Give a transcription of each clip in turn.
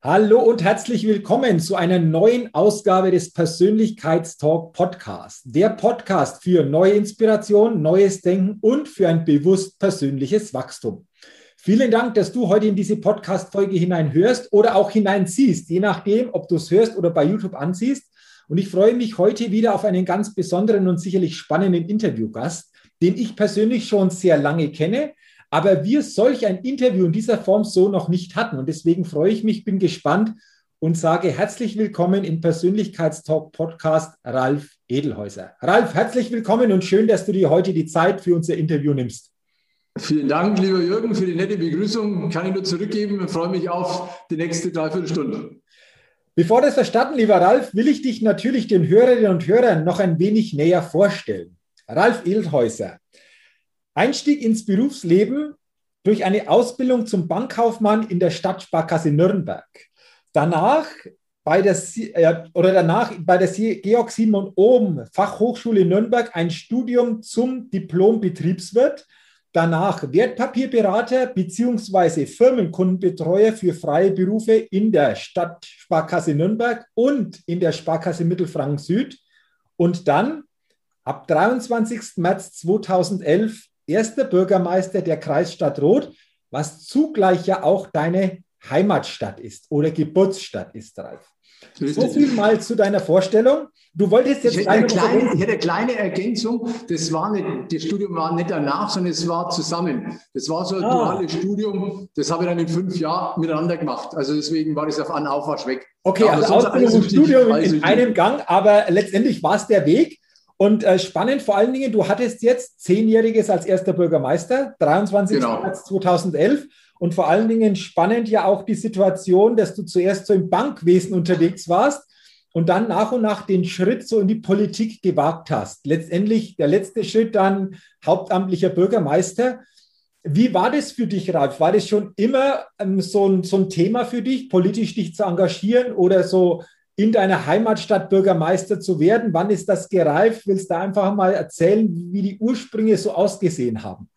Hallo und herzlich willkommen zu einer neuen Ausgabe des Persönlichkeitstalk Podcast. Der Podcast für neue Inspiration, neues Denken und für ein bewusst persönliches Wachstum. Vielen Dank, dass du heute in diese Podcast-Folge hineinhörst oder auch hineinziehst, je nachdem, ob du es hörst oder bei YouTube ansiehst. Und ich freue mich heute wieder auf einen ganz besonderen und sicherlich spannenden Interviewgast, den ich persönlich schon sehr lange kenne, aber wir solch ein Interview in dieser Form so noch nicht hatten. Und deswegen freue ich mich, bin gespannt und sage herzlich willkommen im Persönlichkeitstalk Podcast Ralf Edelhäuser. Ralf, herzlich willkommen und schön, dass du dir heute die Zeit für unser Interview nimmst. Vielen Dank, lieber Jürgen, für die nette Begrüßung. Kann ich nur zurückgeben und freue mich auf die nächste Dreiviertelstunde. Bevor das verstanden, lieber Ralf, will ich dich natürlich den Hörerinnen und Hörern noch ein wenig näher vorstellen. Ralf Edelhäuser Einstieg ins Berufsleben durch eine Ausbildung zum Bankkaufmann in der Stadtsparkasse Nürnberg. Danach bei der, äh, oder danach bei der Georg Simon Ohm Fachhochschule Nürnberg ein Studium zum Diplom-Betriebswirt. Danach Wertpapierberater bzw. Firmenkundenbetreuer für freie Berufe in der Stadtsparkasse Nürnberg und in der Sparkasse Mittelfranken Süd. Und dann ab 23. März 2011 erster Bürgermeister der Kreisstadt Roth, was zugleich ja auch deine Heimatstadt ist oder Geburtsstadt ist, Ralf. So viel mal zu deiner Vorstellung. Du wolltest jetzt. Ich hätte, eine kleine, ich hätte eine kleine Ergänzung. Das, war nicht, das Studium war nicht danach, sondern es war zusammen. Das war so ein ah. duales Studium. Das habe ich dann in fünf Jahren miteinander gemacht. Also deswegen war das auf einen Aufwasch weg. Okay, ja, also Ausbildung und Studium in einem Gang, aber letztendlich war es der Weg. Und äh, spannend vor allen Dingen, du hattest jetzt Zehnjähriges als erster Bürgermeister, 23. Genau. März 2011. Und vor allen Dingen spannend ja auch die Situation, dass du zuerst so im Bankwesen unterwegs warst und dann nach und nach den Schritt so in die Politik gewagt hast. Letztendlich der letzte Schritt dann hauptamtlicher Bürgermeister. Wie war das für dich, Ralf? War das schon immer ähm, so, ein, so ein Thema für dich, politisch dich zu engagieren oder so in deiner Heimatstadt Bürgermeister zu werden? Wann ist das gereift? Willst du einfach mal erzählen, wie die Ursprünge so ausgesehen haben?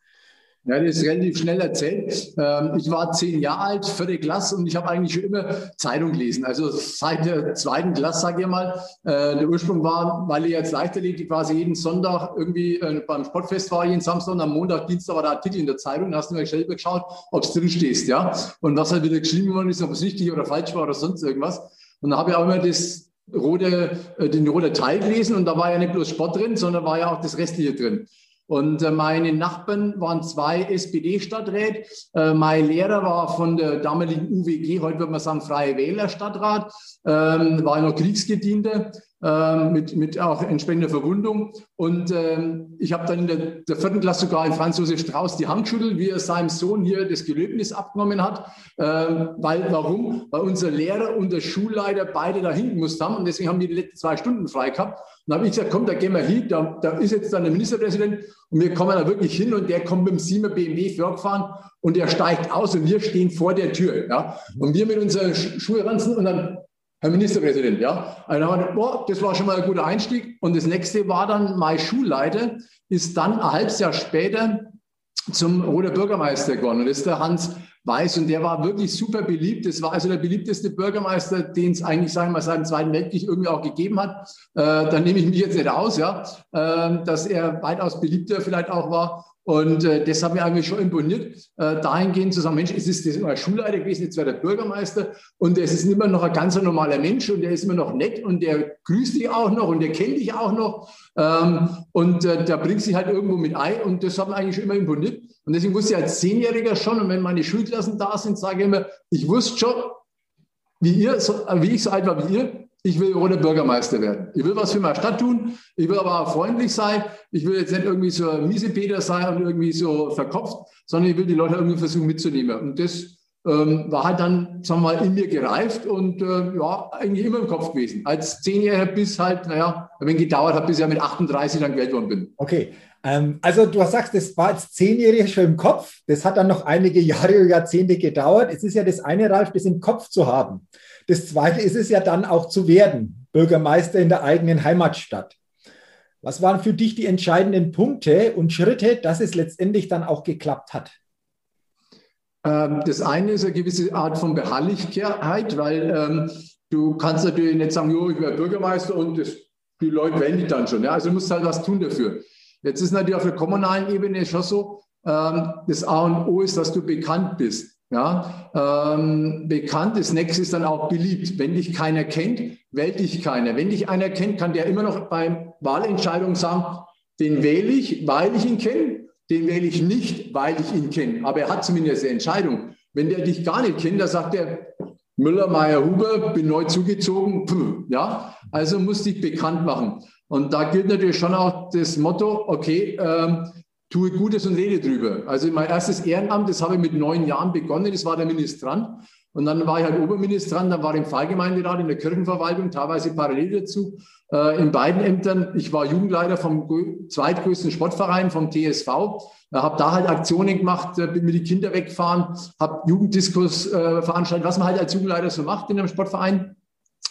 Ja, das ist relativ schnell erzählt. Ähm, ich war zehn Jahre alt, vierte Klasse und ich habe eigentlich schon immer Zeitung gelesen. Also seit der zweiten Klasse, sage ich mal. Äh, der Ursprung war, weil ich jetzt Leichtathletik quasi jeden Sonntag irgendwie äh, beim Sportfest war, jeden Samstag und am Montag, Dienstag war der Artikel in der Zeitung. Da hast du mir selber geschaut, ob es drin stehst, ja. Und was halt wieder geschrieben worden ist, ob es richtig oder falsch war oder sonst irgendwas. Und da habe ich auch immer das rote, äh, den roten Teil gelesen und da war ja nicht bloß Sport drin, sondern war ja auch das Restliche drin. Und äh, meine Nachbarn waren zwei SPD-Stadträte. Äh, mein Lehrer war von der damaligen UWG, heute würde man sagen Freie Wähler Stadtrat, ähm, war noch Kriegsgedienter mit, mit auch entsprechender Verwundung. Und ähm, ich habe dann in der, der, vierten Klasse sogar in Franz Josef Strauß die Hand geschüttelt, wie er seinem Sohn hier das Gelöbnis abgenommen hat. Ähm, weil, warum? Weil unser Lehrer und der Schulleiter beide da hinten mussten haben und deswegen haben wir die letzten zwei Stunden frei gehabt. Und dann habe ich gesagt, komm, da gehen wir hin, da, da ist jetzt dann der Ministerpräsident und wir kommen da wirklich hin und der kommt mit dem 7 BMW vorgefahren und der steigt aus und wir stehen vor der Tür. Ja? Und wir mit unseren Schulranzen und dann Herr Ministerpräsident, ja. Dann boah, das war schon mal ein guter Einstieg. Und das nächste war dann, mein Schulleiter ist dann ein halbes Jahr später zum Roter Bürgermeister geworden. Und das ist der Hans Weiß. Und der war wirklich super beliebt. Das war also der beliebteste Bürgermeister, den es eigentlich, sagen wir mal, seit dem Zweiten Weltkrieg irgendwie auch gegeben hat. Äh, da nehme ich mich jetzt nicht aus, ja, äh, dass er weitaus beliebter vielleicht auch war. Und äh, das hat mir eigentlich schon imponiert, äh, dahingehend zu sagen, Mensch, es ist immer Schulleiter gewesen, jetzt wäre der Bürgermeister und es ist immer noch ein ganz normaler Mensch und der ist immer noch nett und der grüßt dich auch noch und der kennt dich auch noch ähm, und äh, der bringt sich halt irgendwo mit ein und das hat mir eigentlich schon immer imponiert. Und deswegen wusste ich als Zehnjähriger schon und wenn meine Schulklassen da sind, sage ich immer, ich wusste schon, wie ihr, so, äh, wie ich so alt war wie ihr, ich will ohne Bürgermeister werden. Ich will was für meine Stadt tun. Ich will aber auch freundlich sein. Ich will jetzt nicht irgendwie so Miesepeter sein und irgendwie so verkopft, sondern ich will die Leute irgendwie versuchen mitzunehmen. Und das ähm, war halt dann, sagen wir mal, in mir gereift und äh, ja, eigentlich immer im Kopf gewesen. Als Zehnjähriger bis halt, naja, wenn gedauert hat, bis ich mit 38 dann gewählt worden bin. Okay. Ähm, also du sagst, das war als Zehnjähriger schon im Kopf. Das hat dann noch einige Jahre, Jahrzehnte gedauert. Es ist ja das eine, Ralf, das im Kopf zu haben. Das Zweite ist es ja dann auch zu werden, Bürgermeister in der eigenen Heimatstadt. Was waren für dich die entscheidenden Punkte und Schritte, dass es letztendlich dann auch geklappt hat? Ähm, das eine ist eine gewisse Art von Beharrlichkeit, weil ähm, du kannst natürlich nicht sagen, jo, ich werde Bürgermeister und das, die Leute wählen dich dann schon. Ja? Also du musst halt was tun dafür. Jetzt ist natürlich auf der kommunalen Ebene schon so, ähm, das A und O ist, dass du bekannt bist. Ja, ähm, bekannt. Das nächste ist dann auch beliebt. Wenn dich keiner kennt, wählt dich keiner. Wenn dich einer kennt, kann der immer noch beim Wahlentscheidung sagen, den wähle ich, weil ich ihn kenne, den wähle ich nicht, weil ich ihn kenne. Aber er hat zumindest eine Entscheidung. Wenn der dich gar nicht kennt, dann sagt er, Müller, Meier, Huber, bin neu zugezogen. Puh, ja, also muss dich bekannt machen. Und da gilt natürlich schon auch das Motto, okay, ähm, tue Gutes und rede drüber. Also mein erstes Ehrenamt, das habe ich mit neun Jahren begonnen, das war der Ministrant. Und dann war ich halt Oberministrant, dann war ich im Pfarrgemeinderat, in der Kirchenverwaltung, teilweise parallel dazu, äh, in beiden Ämtern. Ich war Jugendleiter vom zweitgrößten Sportverein, vom TSV, äh, habe da halt Aktionen gemacht, äh, bin mit die Kinder weggefahren, habe Jugenddiskurs äh, veranstaltet, was man halt als Jugendleiter so macht in einem Sportverein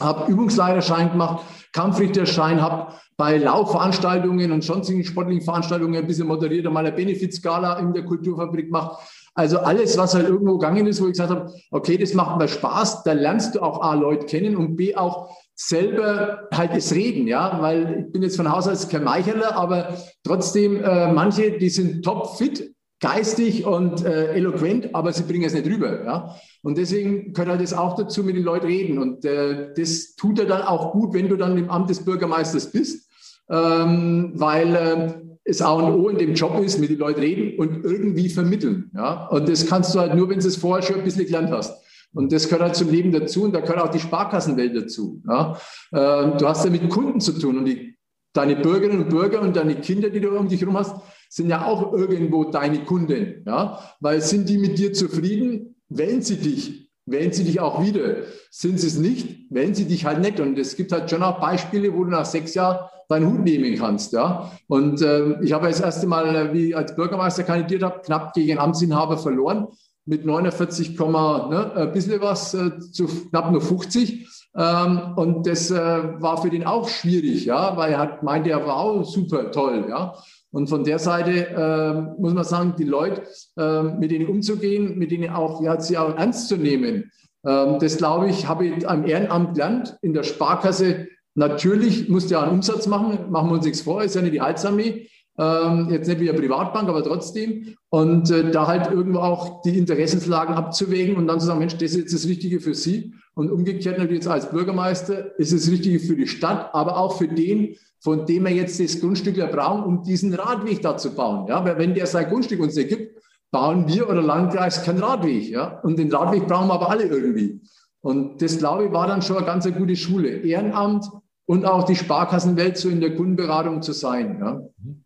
habe Übungsleiterschein gemacht, Kampfrichterschein, habe bei Laufveranstaltungen und sonstigen sportlichen Veranstaltungen ein bisschen moderiert, einmal eine Benefizskala in der Kulturfabrik gemacht. Also alles, was halt irgendwo gegangen ist, wo ich gesagt habe, okay, das macht mir Spaß, da lernst du auch A, Leute kennen und B, auch selber halt das Reden, ja, weil ich bin jetzt von Haus aus kein Meicherler, aber trotzdem, äh, manche, die sind top fit, geistig und äh, eloquent, aber sie bringen es nicht rüber. Ja? Und deswegen gehört halt das auch dazu, mit den Leuten reden. Und äh, das tut er dann auch gut, wenn du dann im Amt des Bürgermeisters bist, ähm, weil äh, es A und O in dem Job ist, mit den Leuten reden und irgendwie vermitteln. Ja? Und das kannst du halt nur, wenn du es vorher schon ein bisschen gelernt hast. Und das gehört halt zum Leben dazu und da gehört auch die Sparkassenwelt dazu. Ja? Äh, du hast ja mit Kunden zu tun und die, deine Bürgerinnen und Bürger und deine Kinder, die du um dich herum hast, sind ja auch irgendwo deine Kunden. Ja? Weil sind die mit dir zufrieden, wählen sie dich, wählen sie dich auch wieder. Sind sie es nicht, wählen sie dich halt nicht. Und es gibt halt schon auch Beispiele, wo du nach sechs Jahren deinen Hut nehmen kannst. Ja? Und äh, ich habe das erste Mal, äh, wie ich als Bürgermeister kandidiert habe, knapp gegen Amtsinhaber verloren mit 49, ne, ein bisschen was äh, zu knapp nur 50. Ähm, und das äh, war für den auch schwierig, ja, weil er hat meinte, er war auch super toll, ja. Und von der Seite äh, muss man sagen, die Leute, äh, mit denen umzugehen, mit denen auch, ja, sie auch ernst zu nehmen, ähm, das glaube ich, habe ich am Ehrenamt gelernt. In der Sparkasse natürlich musst du ja einen Umsatz machen, machen wir uns nichts vor, ist ja nicht die Heizarmee. Ähm, jetzt nicht wie eine Privatbank, aber trotzdem. Und äh, da halt irgendwo auch die Interessenslagen abzuwägen und dann zu sagen, Mensch, das ist jetzt das Richtige für Sie. Und umgekehrt natürlich jetzt als Bürgermeister ist es das Richtige für die Stadt, aber auch für den, von dem wir jetzt das Grundstück brauchen, um diesen Radweg da zu bauen. Ja, weil wenn der sein Grundstück uns ergibt, bauen wir oder Landkreis keinen Radweg. Ja, und den Radweg brauchen wir aber alle irgendwie. Und das, glaube ich, war dann schon eine ganz eine gute Schule. Ehrenamt und auch die Sparkassenwelt so in der Kundenberatung zu sein. Ja.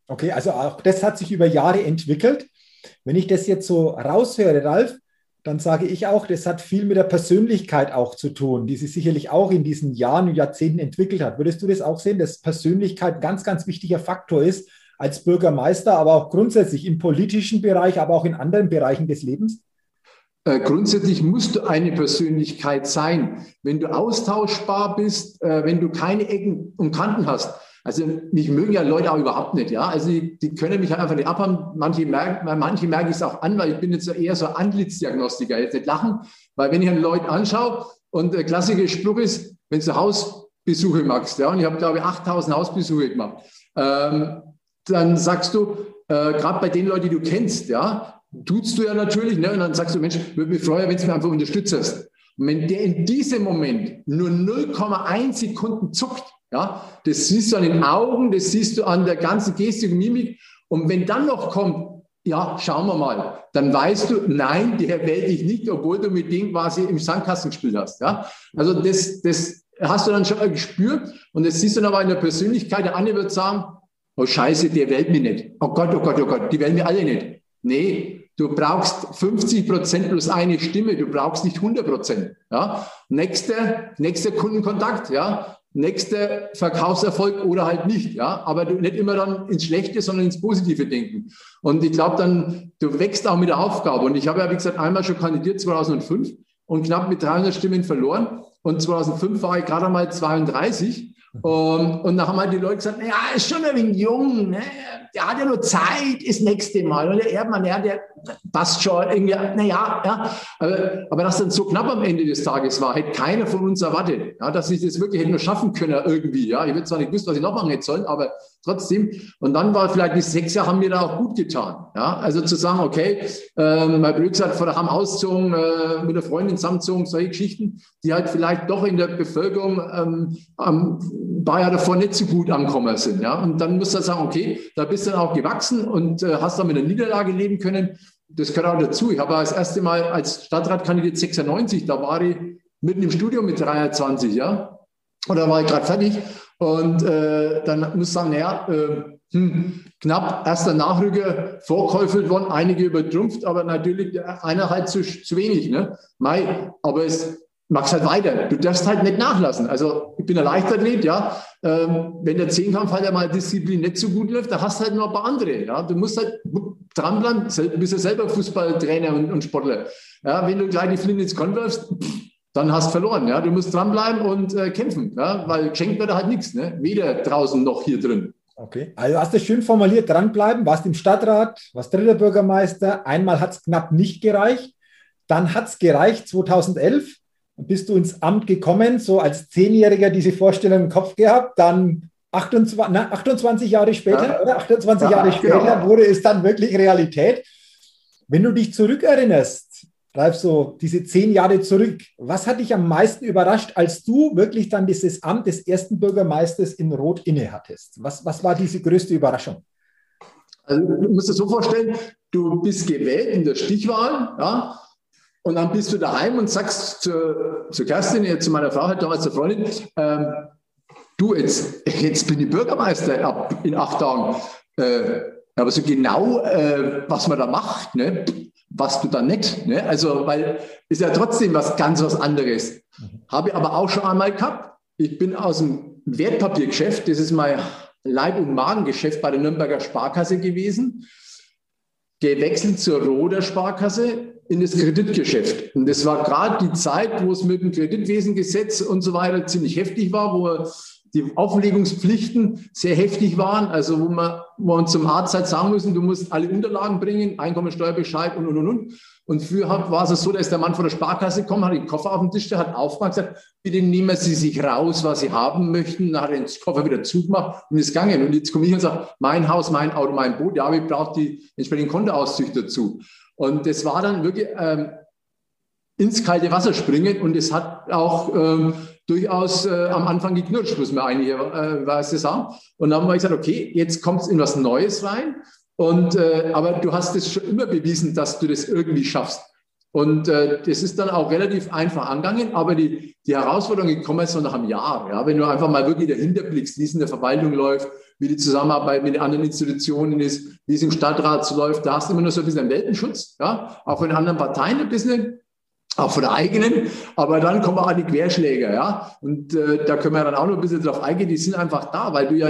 Okay, also auch das hat sich über Jahre entwickelt. Wenn ich das jetzt so raushöre, Ralf, dann sage ich auch, das hat viel mit der Persönlichkeit auch zu tun, die sich sicherlich auch in diesen Jahren und Jahrzehnten entwickelt hat. Würdest du das auch sehen, dass Persönlichkeit ein ganz, ganz wichtiger Faktor ist als Bürgermeister, aber auch grundsätzlich im politischen Bereich, aber auch in anderen Bereichen des Lebens? Äh, grundsätzlich musst du eine Persönlichkeit sein. Wenn du austauschbar bist, äh, wenn du keine Ecken und Kanten hast, also mich mögen ja Leute auch überhaupt nicht, ja. Also die, die können mich halt einfach nicht abhaben. Manche merken, manche merke ich es auch an, weil ich bin jetzt eher so Antlitzdiagnostiker. Jetzt nicht lachen, weil wenn ich einen Leuten anschaue und der klassische Spruch ist, wenn du Hausbesuche machst, ja, und ich habe glaube ich 8000 Hausbesuche gemacht, ähm, dann sagst du, äh, gerade bei den Leuten, die du kennst, ja, tutst du ja natürlich, ne? Und dann sagst du, Mensch, würde mich freuen, wenn du mir einfach unterstützt. Und wenn der in diesem Moment nur 0,1 Sekunden zuckt, ja, das siehst du an den Augen, das siehst du an der ganzen Gestik und Mimik. Und wenn dann noch kommt, ja, schauen wir mal, dann weißt du, nein, der wählt dich nicht, obwohl du mit dem quasi im Sandkasten gespielt hast. Ja? Also das, das hast du dann schon gespürt und das siehst du dann aber in der Persönlichkeit. Der eine wird sagen, oh Scheiße, der wählt mich nicht. Oh Gott, oh Gott, oh Gott, die wählen mir alle nicht. Nee, du brauchst 50 Prozent plus eine Stimme, du brauchst nicht 100 Prozent. Ja? Nächster, nächster Kundenkontakt, ja, nächster Verkaufserfolg oder halt nicht. Ja? Aber nicht immer dann ins Schlechte, sondern ins Positive denken. Und ich glaube dann, du wächst auch mit der Aufgabe. Und ich habe ja, wie gesagt, einmal schon kandidiert, 2005 und knapp mit 300 Stimmen verloren. Und 2005 war ich gerade mal 32. Und, und dann haben halt die Leute gesagt, naja, ist schon ein wenig jung, ne? der hat ja nur Zeit, ist nächste Mal. Und der Erdmann, ja, der passt schon irgendwie, naja, ja. Aber, aber dass dann so knapp am Ende des Tages war, hätte keiner von uns erwartet, ja, dass ich das wirklich hätte nur schaffen können irgendwie. Ja. Ich hätte zwar nicht gewusst, was ich noch machen hätte sollen, aber trotzdem. Und dann war vielleicht die sechs Jahre haben mir da auch gut getan. Ja. Also zu sagen, okay, äh, mein blöd gesagt, vor der Ham auszogen, äh, mit der Freundin zusammenzogen, solche Geschichten, die halt vielleicht doch in der Bevölkerung ähm, paar Jahre davor nicht so gut angekommen sind. Ja. Und dann musst du halt sagen, okay, da bist du dann auch gewachsen und äh, hast dann mit der Niederlage leben können das gehört auch dazu. Ich habe das erste Mal als Stadtrat kandidiert 96, da war ich mitten im Studium mit 23, ja. Und da war ich gerade fertig. Und äh, dann muss ich sagen, naja, äh, hm, knapp erster Nachrücker vorkäufelt worden, einige übertrumpft, aber natürlich einer halt zu, zu wenig. Ne? Mai, aber es machst halt weiter. Du darfst halt nicht nachlassen. Also ich bin ein Leichtathlet, ja. Ähm, wenn der Zehnkampf halt einmal Disziplin nicht so gut läuft, da hast du halt noch ein paar andere. Ja. Du musst halt dranbleiben. Bist ja selber Fußballtrainer und, und Sportler. Ja, wenn du gleich die Flinte ins Korn wirfst, dann hast du verloren. Ja. Du musst dranbleiben und äh, kämpfen, ja, weil geschenkt wird halt nichts. Ne? Weder draußen noch hier drin. Okay, also hast du schön formuliert, dranbleiben, warst im Stadtrat, warst dritter Bürgermeister. Einmal hat es knapp nicht gereicht. Dann hat es gereicht 2011 bist du ins Amt gekommen, so als Zehnjähriger diese Vorstellung im Kopf gehabt, dann 28, na, 28 Jahre später, ja. oder 28 ja, Jahre später genau. wurde es dann wirklich Realität. Wenn du dich zurückerinnerst, Ralf, so diese zehn Jahre zurück, was hat dich am meisten überrascht, als du wirklich dann dieses Amt des ersten Bürgermeisters in Rot innehattest? Was, was war diese größte Überraschung? Also, du musst dir so vorstellen, du bist gewählt in der Stichwahl, ja, und dann bist du daheim und sagst zu, zu Kerstin, zu meiner Frau, halt damals zur Freundin, ähm, du, jetzt, jetzt bin ich Bürgermeister in acht Tagen. Äh, aber so genau, äh, was man da macht, ne, was du da nicht. Ne? Also, weil ist ja trotzdem was ganz was anderes. Habe ich aber auch schon einmal gehabt. Ich bin aus dem Wertpapiergeschäft, das ist mein Leib- und Magengeschäft bei der Nürnberger Sparkasse gewesen, gewechselt zur Roder Sparkasse in das Kreditgeschäft. Und das war gerade die Zeit, wo es mit dem Kreditwesengesetz und so weiter ziemlich heftig war, wo die Auflegungspflichten sehr heftig waren, also wo man, wo man zum Arzt halt sagen müssen, du musst alle Unterlagen bringen, Einkommensteuerbescheid und, und, und, und. Und früher war es so, dass der Mann von der Sparkasse gekommen hat, den Koffer auf den Tisch, der hat aufgemacht gesagt, bitte nehmen Sie sich raus, was Sie haben möchten. Dann hat er den Koffer wieder zugemacht und ist gegangen. Und jetzt komme ich und sage, mein Haus, mein Auto, mein Boot. Ja, aber ich brauche die entsprechenden Kontoauszüge dazu. Und das war dann wirklich ähm, ins kalte Wasser springen und es hat auch ähm, durchaus äh, am Anfang geknirscht, muss man eigentlich äh, was sagen. Und dann haben wir gesagt, okay, jetzt kommt es in was Neues rein. Und, äh, aber du hast es schon immer bewiesen, dass du das irgendwie schaffst. Und äh, das ist dann auch relativ einfach angegangen, aber die, die Herausforderungen kommen so nach einem Jahr. Ja? Wenn du einfach mal wirklich dahinter blickst, wie es in der Verwaltung läuft, wie die Zusammenarbeit mit den anderen Institutionen ist, wie es im Stadtrat so läuft. Da hast du immer nur so ein bisschen Weltenschutz, ja, auch den anderen Parteien ein bisschen, auch von der eigenen, aber dann kommen auch die Querschläger, ja. Und äh, da können wir dann auch noch ein bisschen drauf eingehen, die sind einfach da, weil du ja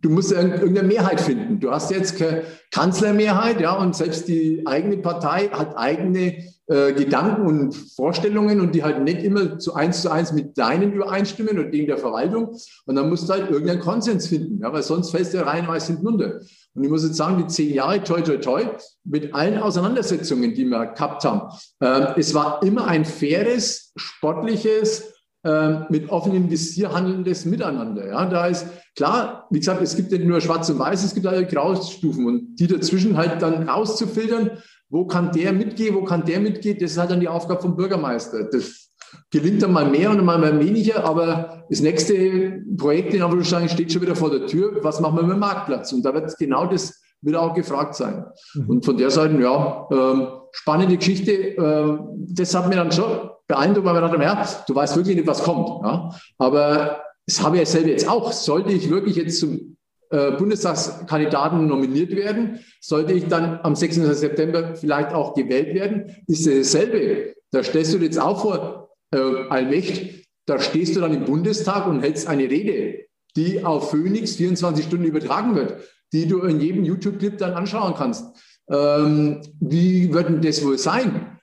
du musst ja irgendeine Mehrheit finden. Du hast jetzt keine Kanzlermehrheit, ja, und selbst die eigene Partei hat eigene äh, Gedanken und Vorstellungen und die halt nicht immer zu eins zu eins mit deinen übereinstimmen und denen der Verwaltung. Und dann musst du halt irgendeinen Konsens finden, ja, weil sonst fällst du ja reihenweise hinten runter. Und ich muss jetzt sagen, die zehn Jahre, toi, toi, toi, mit allen Auseinandersetzungen, die wir gehabt haben, äh, es war immer ein faires, sportliches, ähm, mit offenem Visier handelndes Miteinander. Ja, da ist klar, wie gesagt, es gibt nicht nur Schwarz und Weiß, es gibt halt Graustufen und die dazwischen halt dann rauszufiltern, wo kann der mitgehen, wo kann der mitgehen, das ist halt dann die Aufgabe vom Bürgermeister. Das gelingt dann mal mehr und mal weniger, aber das nächste Projekt in Anführungszeichen steht schon wieder vor der Tür. Was machen wir mit dem Marktplatz? Und da wird genau das wieder auch gefragt sein. Mhm. Und von der Seite, ja, ähm, spannende Geschichte. Ähm, das hat mir dann schon beeindruckt, weil wir dachten, ja, du weißt wirklich nicht, was kommt. Ja? Aber das habe ich ja selber jetzt auch. Sollte ich wirklich jetzt zum äh, Bundestagskandidaten nominiert werden, sollte ich dann am 6. September vielleicht auch gewählt werden, ist dasselbe. Da stellst du dir jetzt auch vor, äh, allmächtig, da stehst du dann im Bundestag und hältst eine Rede, die auf Phoenix 24 Stunden übertragen wird, die du in jedem YouTube-Clip dann anschauen kannst. Ähm, wie wird denn das wohl sein?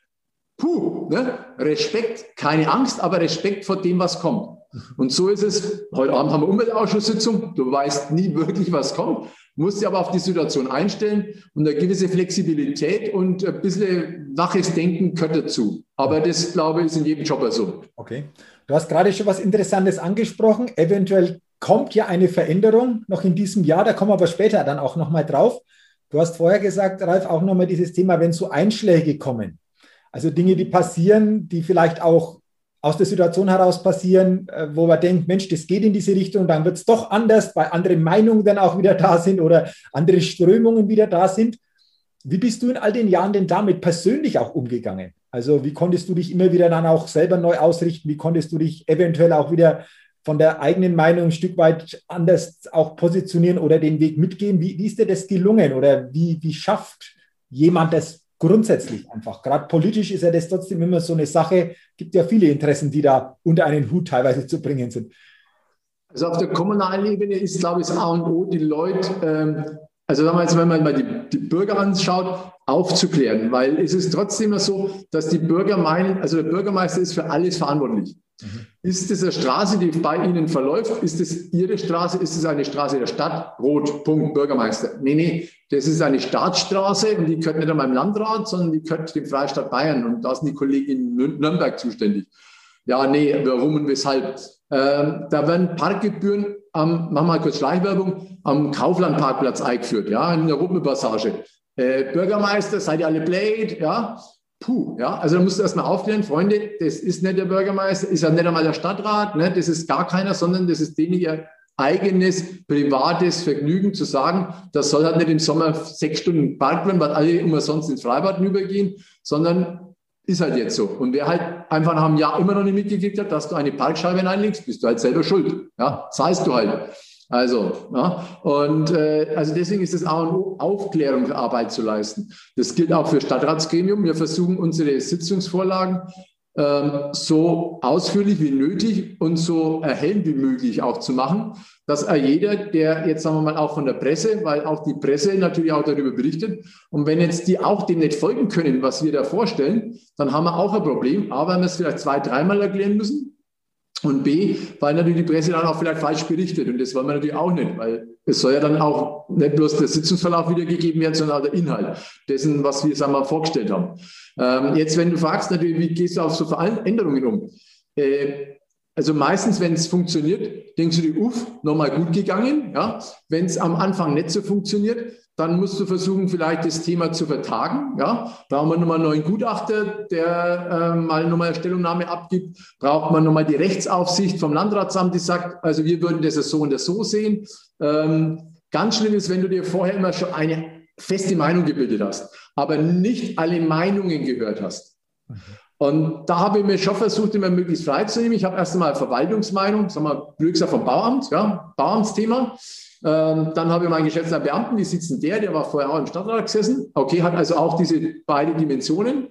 Puh, ne? Respekt, keine Angst, aber Respekt vor dem, was kommt. Und so ist es. Heute Abend haben wir Umweltausschusssitzung. Du weißt nie wirklich, was kommt. Musst dich aber auf die Situation einstellen und eine gewisse Flexibilität und ein bisschen waches Denken gehört dazu. Aber das, glaube ich, ist in jedem Job so. Okay. Du hast gerade schon was Interessantes angesprochen. Eventuell kommt ja eine Veränderung noch in diesem Jahr. Da kommen wir aber später dann auch nochmal drauf. Du hast vorher gesagt, Ralf, auch nochmal dieses Thema, wenn so Einschläge kommen. Also Dinge, die passieren, die vielleicht auch aus der Situation heraus passieren, äh, wo man denkt, Mensch, das geht in diese Richtung, dann wird es doch anders, weil andere Meinungen dann auch wieder da sind oder andere Strömungen wieder da sind. Wie bist du in all den Jahren denn damit persönlich auch umgegangen? Also wie konntest du dich immer wieder dann auch selber neu ausrichten? Wie konntest du dich eventuell auch wieder von der eigenen Meinung ein Stück weit anders auch positionieren oder den Weg mitgehen? Wie, wie ist dir das gelungen oder wie, wie schafft jemand das grundsätzlich einfach. Gerade politisch ist ja das trotzdem immer so eine Sache. Gibt ja viele Interessen, die da unter einen Hut teilweise zu bringen sind. Also auf der kommunalen Ebene ist, glaube ich, das A und O, die Leute, ähm, also wenn man mal die, die Bürger anschaut, aufzuklären, weil es ist trotzdem so, dass die Bürger meinen, also der Bürgermeister ist für alles verantwortlich. Mhm. Ist es eine Straße, die bei Ihnen verläuft? Ist es Ihre Straße? Ist es eine Straße der Stadt? Rot, Punkt, Bürgermeister. Nee, nee, das ist eine Staatsstraße und die gehört nicht einmal im Landrat, sondern die gehört dem Freistaat Bayern und da sind die Kollegen in Nürnberg zuständig. Ja, nee, warum und weshalb? Ähm, da werden Parkgebühren am, machen wir mal kurz Schleichwerbung, am Kauflandparkplatz eingeführt, ja, in der Ruppenpassage. Äh, Bürgermeister, seid ihr alle Blade, ja? Puh, ja, also da musst du erstmal aufklären, Freunde, das ist nicht der Bürgermeister, ist ja nicht einmal der Stadtrat, ne, das ist gar keiner, sondern das ist denen ihr eigenes, privates Vergnügen zu sagen, das soll halt nicht im Sommer sechs Stunden Park werden, weil alle umsonst ins Freibad übergehen, sondern ist halt jetzt so. Und wer halt einfach nach einem Jahr immer noch nicht mitgekriegt hat, dass du eine Parkscheibe einlegst, bist du halt selber schuld. Ja, zahlst du halt. Also, ja, und äh, also deswegen ist es auch Aufklärungsarbeit zu leisten. Das gilt auch für Stadtratsgremium. Wir versuchen unsere Sitzungsvorlagen ähm, so ausführlich wie nötig und so erhellend wie möglich auch zu machen, dass jeder, der jetzt sagen wir mal auch von der Presse, weil auch die Presse natürlich auch darüber berichtet, und wenn jetzt die auch dem nicht folgen können, was wir da vorstellen, dann haben wir auch ein Problem. Aber wenn wir es vielleicht zwei, dreimal erklären müssen, und B, weil natürlich die Presse dann auch vielleicht falsch berichtet. Und das wollen wir natürlich auch nicht, weil es soll ja dann auch nicht bloß der Sitzungsverlauf wiedergegeben werden, sondern auch der Inhalt dessen, was wir sagen wir, vorgestellt haben. Ähm, jetzt, wenn du fragst, natürlich, wie gehst du auf so Veränderungen um? Äh, also meistens, wenn es funktioniert, denkst du dir, uff, nochmal gut gegangen. Ja? Wenn es am Anfang nicht so funktioniert, dann musst du versuchen, vielleicht das Thema zu vertagen. Ja? Brauchen wir nochmal einen neuen Gutachter, der äh, mal nochmal eine Stellungnahme abgibt? Braucht man nochmal die Rechtsaufsicht vom Landratsamt, die sagt, also wir würden das so und das so sehen. Ähm, ganz schlimm ist, wenn du dir vorher immer schon eine feste Meinung gebildet hast, aber nicht alle Meinungen gehört hast. Mhm. Und da habe ich mir schon versucht, immer möglichst frei zu nehmen. Ich habe erst einmal Verwaltungsmeinung, sagen wir, blöd gesagt vom Bauamt, ja, Bauamtsthema. Ähm, dann habe ich meinen geschätzten Beamten, wie sitzen der, der war vorher auch im Stadtrat gesessen. Okay, hat also auch diese beiden Dimensionen.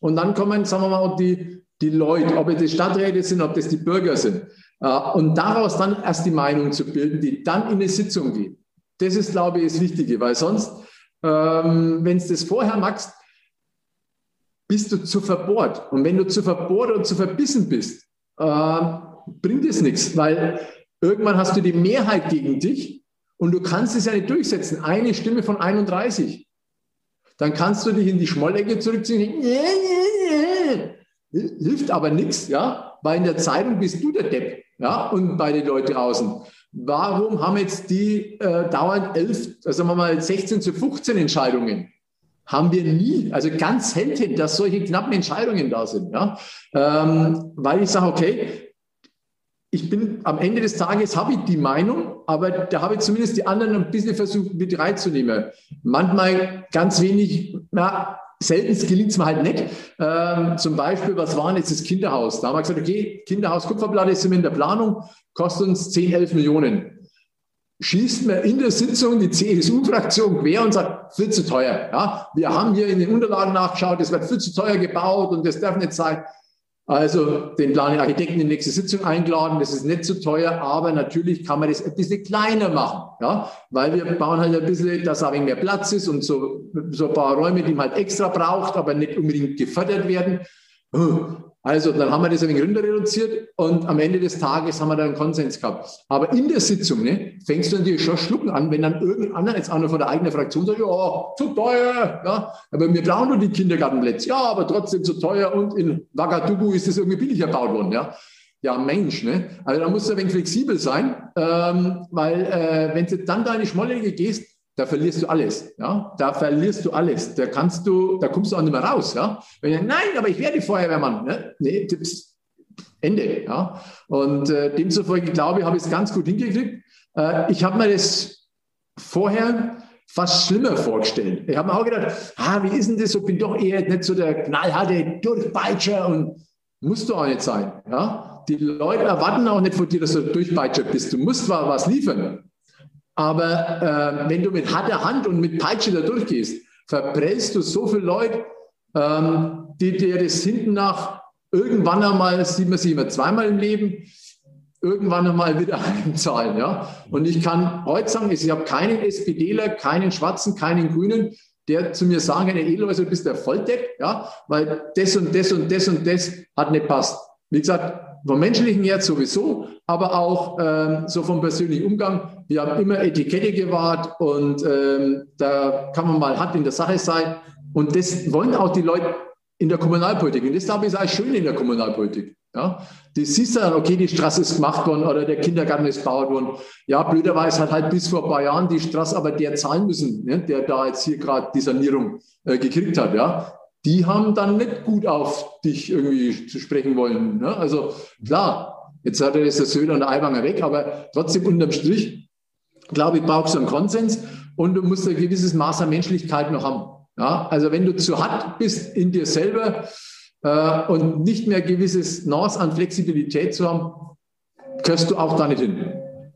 Und dann kommen, sagen wir mal, die, die Leute, ob es Stadträte sind, ob das die Bürger sind. Äh, und daraus dann erst die Meinung zu bilden, die dann in eine Sitzung geht. Das ist, glaube ich, das Wichtige, weil sonst, ähm, wenn du das vorher machst, bist du zu verbohrt. Und wenn du zu verbohrt und zu verbissen bist, äh, bringt es nichts, weil irgendwann hast du die Mehrheit gegen dich und du kannst es ja nicht durchsetzen. Eine Stimme von 31. Dann kannst du dich in die Schmollecke zurückziehen. Hilft aber nichts, ja. weil in der Zeitung bist du der Depp, ja, und bei den Leuten draußen. Warum haben jetzt die äh, dauernd elf, also sagen wir mal 16 zu 15 Entscheidungen? Haben wir nie, also ganz selten, dass solche knappen Entscheidungen da sind. Ja? Ähm, weil ich sage, okay, ich bin am Ende des Tages habe ich die Meinung, aber da habe ich zumindest die anderen ein bisschen versucht mit reinzunehmen. Manchmal ganz wenig, na, selten gelingt es mir halt nicht. Ähm, zum Beispiel, was war denn jetzt das Kinderhaus? Da haben wir gesagt, okay, Kinderhaus Kupferplatte wir in der Planung, kostet uns 10, 11 Millionen. Schießt mir in der Sitzung die CSU-Fraktion quer und sagt, viel zu teuer. Ja, wir haben hier in den Unterlagen nachgeschaut, es wird viel zu teuer gebaut und das darf nicht sein. Also den Architekten in die nächste Sitzung eingeladen. Das ist nicht zu teuer, aber natürlich kann man das ein bisschen kleiner machen, ja, weil wir bauen halt ein bisschen, dass auch mehr Platz ist und so, so ein paar Räume, die man halt extra braucht, aber nicht unbedingt gefördert werden. Also dann haben wir das ein wenig runter reduziert und am Ende des Tages haben wir dann einen Konsens gehabt. Aber in der Sitzung ne, fängst du natürlich schon schlucken an, wenn dann irgendein anderer, jetzt einer von der eigenen Fraktion sagt, ja, zu teuer, ja, aber wir brauchen nur die Kindergartenplätze. Ja, aber trotzdem zu teuer und in Ouagadougou ist es irgendwie billiger gebaut worden, ja. Ja, Mensch, ne? Also da musst du ein wenig flexibel sein, ähm, weil äh, wenn du dann deine Schmollege gehst, da verlierst du alles. Ja? Da verlierst du alles. Da kannst du, da kommst du auch nicht mehr raus. Ja? Du, nein, aber ich werde Feuerwehrmann. Ne? Nee, das Ende. Ja? Und äh, demzufolge glaube ich, habe ich es ganz gut hingekriegt. Äh, ich habe mir das vorher fast schlimmer vorgestellt. Ich habe mir auch gedacht, ah, wie ist denn das? Ich bin doch eher nicht so der knallharte Durchpeitscher und musst du auch nicht sein. Ja? Die Leute erwarten auch nicht von dir, dass du Durchpeitscher bist. Du musst was liefern, aber äh, wenn du mit harter Hand und mit Peitsche da durchgehst, verprellst du so viele Leute, ähm, die dir das hinten nach irgendwann einmal, sieht man sich immer zweimal im Leben, irgendwann einmal wieder einzahlen. Ja? Und ich kann heute sagen, ich habe keinen SPDler, keinen Schwarzen, keinen Grünen, der zu mir sagen kann, Edelhäuser, du bist der Volldeck, ja, weil das und das und das und das hat nicht passt. Wie gesagt, vom menschlichen her sowieso, aber auch ähm, so vom persönlichen Umgang. Wir haben immer Etikette gewahrt und ähm, da kann man mal hart in der Sache sein. Und das wollen auch die Leute in der Kommunalpolitik. Und das glaube ich ist auch schön in der Kommunalpolitik. Ja, die siehst du dann, okay, die Straße ist gemacht worden oder der Kindergarten ist gebaut worden. Ja, blöderweise hat halt bis vor ein paar Jahren die Straße aber der zahlen müssen, ne, der da jetzt hier gerade die Sanierung äh, gekriegt hat. Ja, die haben dann nicht gut auf dich irgendwie zu sprechen wollen. Ne? Also klar, jetzt hat er der Söder und der Aiwanger weg, aber trotzdem unterm Strich, glaube ich, brauchst du einen Konsens und du musst ein gewisses Maß an Menschlichkeit noch haben. Ja? Also wenn du zu hart bist in dir selber äh, und nicht mehr gewisses Maß an Flexibilität zu haben, gehörst du auch da nicht hin.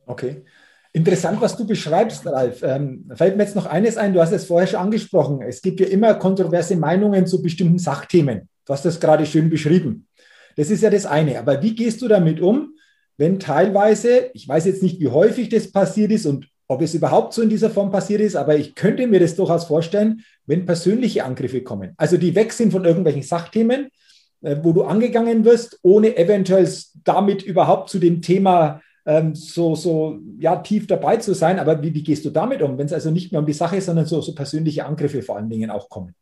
Okay. Interessant, was du beschreibst, Ralf. Ähm, fällt mir jetzt noch eines ein, du hast es vorher schon angesprochen. Es gibt ja immer kontroverse Meinungen zu bestimmten Sachthemen. Du hast das gerade schön beschrieben. Das ist ja das eine. Aber wie gehst du damit um, wenn teilweise, ich weiß jetzt nicht, wie häufig das passiert ist und ob es überhaupt so in dieser Form passiert ist, aber ich könnte mir das durchaus vorstellen, wenn persönliche Angriffe kommen. Also die weg sind von irgendwelchen Sachthemen, äh, wo du angegangen wirst, ohne eventuell damit überhaupt zu dem Thema ähm, so, so ja, tief dabei zu sein. Aber wie, wie gehst du damit um, wenn es also nicht mehr um die Sache, sondern so, so persönliche Angriffe vor allen Dingen auch kommen?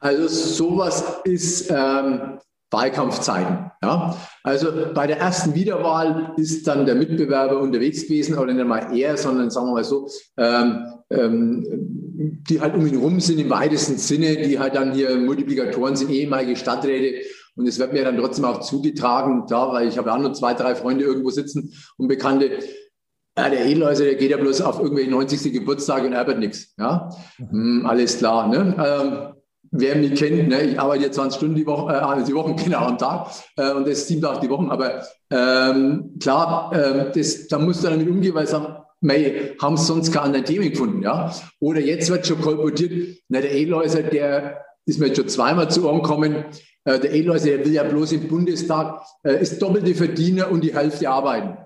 Also sowas ist ähm, Wahlkampfzeiten. Ja? Also bei der ersten Wiederwahl ist dann der Mitbewerber unterwegs gewesen, oder nicht mal er, sondern sagen wir mal so, ähm, ähm, die halt um ihn rum sind im weitesten Sinne, die halt dann hier Multiplikatoren sind, ehemalige Stadträte und es wird mir dann trotzdem auch zugetragen, da, weil ich habe auch nur zwei, drei Freunde irgendwo sitzen und Bekannte. Ja, der Edelhäuser, der geht ja bloß auf irgendwelche 90. Geburtstage und erbert nichts. Ja, mhm. alles klar. Ne? Ähm, wer mich kennt, ne, ich arbeite jetzt 20 Stunden die Woche, äh, die Wochen genau am Tag äh, und das sieben Tage die Woche. Aber ähm, klar, äh, das, da musst du damit umgehen, weil sagen, Mei, haben sonst keine anderen Themen gefunden, ja. Oder jetzt wird schon kolportiert, na, der Edelhäuser, der ist mir jetzt schon zweimal zu Ohren gekommen, der Edelhäuser, der will ja bloß im Bundestag, äh, ist doppelte Verdiener und die Hälfte arbeiten.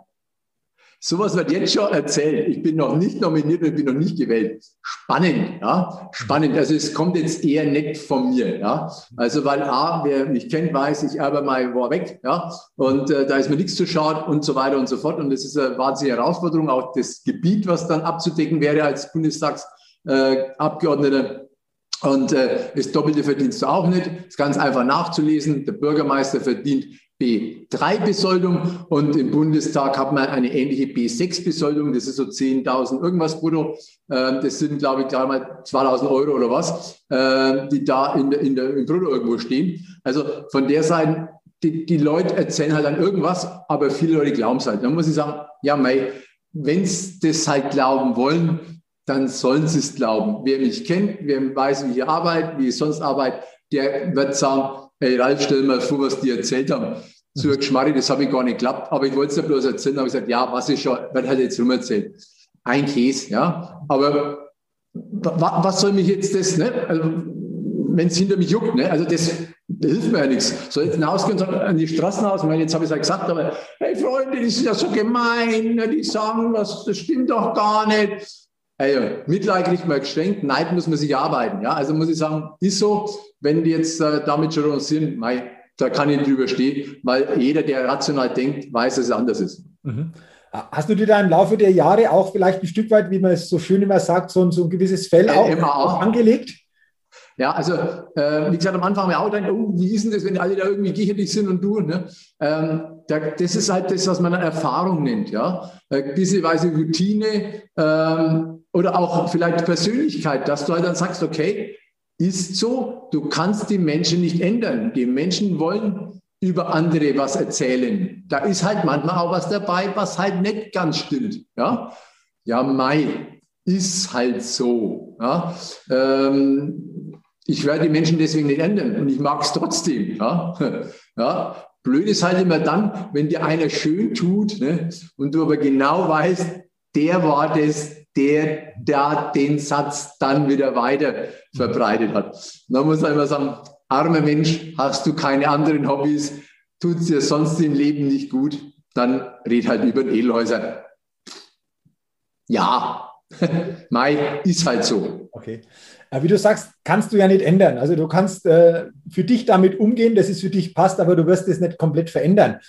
Sowas wird jetzt schon erzählt. Ich bin noch nicht nominiert und ich bin noch nicht gewählt. Spannend, ja, spannend. Also es kommt jetzt eher nicht von mir, ja. Also weil A, wer mich kennt, weiß, ich erbe mal war weg, ja. Und äh, da ist mir nichts zu schauen und so weiter und so fort. Und das ist eine wahnsinnige Herausforderung, auch das Gebiet, was dann abzudecken wäre als Bundestagsabgeordneter. Äh, und äh, das Doppelte verdienst du auch nicht. Das ist ganz einfach nachzulesen. Der Bürgermeister verdient B3-Besoldung und im Bundestag hat man eine ähnliche B6-Besoldung. Das ist so 10.000 irgendwas brutto. Ähm, das sind, glaube ich, gerade mal 2.000 Euro oder was, ähm, die da in der, in der, im Brutto irgendwo stehen. Also von der Seite, die, die Leute erzählen halt dann irgendwas, aber viele Leute glauben es halt. Dann muss ich sagen, ja, mei, wenn sie das halt glauben wollen, dann sollen sie es glauben. Wer mich kennt, wer weiß, wie ich arbeite, wie ich sonst arbeite, der wird sagen, hey Ralf, stell mal vor, was die erzählt haben. So ein Geschmarri, das habe ich gar nicht geklappt, aber ich wollte es ja bloß erzählen, habe ich gesagt, ja, was ist schon, wird halt jetzt rum erzählt. Ein Käse, ja. Aber was soll mich jetzt das, ne? Also, wenn es hinter mich juckt, ne? Also das, das hilft mir ja nichts. Soll jetzt hinausgehen und an die Straßen aus? Meine, jetzt habe ich es ja gesagt, aber hey Freunde, die sind ja so gemein, ne? die sagen was, das stimmt doch gar nicht. Also, Mitleid kriegt man geschenkt, Neid muss man sich arbeiten. Ja? Also muss ich sagen, ist so, wenn die jetzt äh, damit schon sind, mei, da kann ich drüber stehen, weil jeder, der rational denkt, weiß, dass es anders ist. Mhm. Hast du dir da im Laufe der Jahre auch vielleicht ein Stück weit, wie man es so schön immer sagt, so ein, so ein gewisses Fell auch, äh, auch angelegt? Ja, also äh, wie gesagt, am Anfang haben wir auch gedacht, oh, wie ist denn das, wenn alle da irgendwie gicherlich sind und du? Ne? Ähm, da, das ist halt das, was man Erfahrung nennt, ja. Eine gewisse Weise Routine ähm, oder auch vielleicht Persönlichkeit, dass du halt dann sagst, okay, ist so, du kannst die Menschen nicht ändern. Die Menschen wollen über andere was erzählen. Da ist halt manchmal auch was dabei, was halt nicht ganz stimmt. Ja, ja Mai ist halt so. Ja? Ähm, ich werde die Menschen deswegen nicht ändern und ich mag es trotzdem. Ja? Ja? Blöd ist halt immer dann, wenn dir einer schön tut ne? und du aber genau weißt, der war das, der da den Satz dann wieder weiter verbreitet hat. Und dann muss man immer sagen, armer Mensch, hast du keine anderen Hobbys, tut es dir sonst im Leben nicht gut, dann red halt über Edelhäuser. Ja, Mai ist halt so. Okay. Wie du sagst, kannst du ja nicht ändern. Also du kannst äh, für dich damit umgehen, dass es für dich passt, aber du wirst es nicht komplett verändern.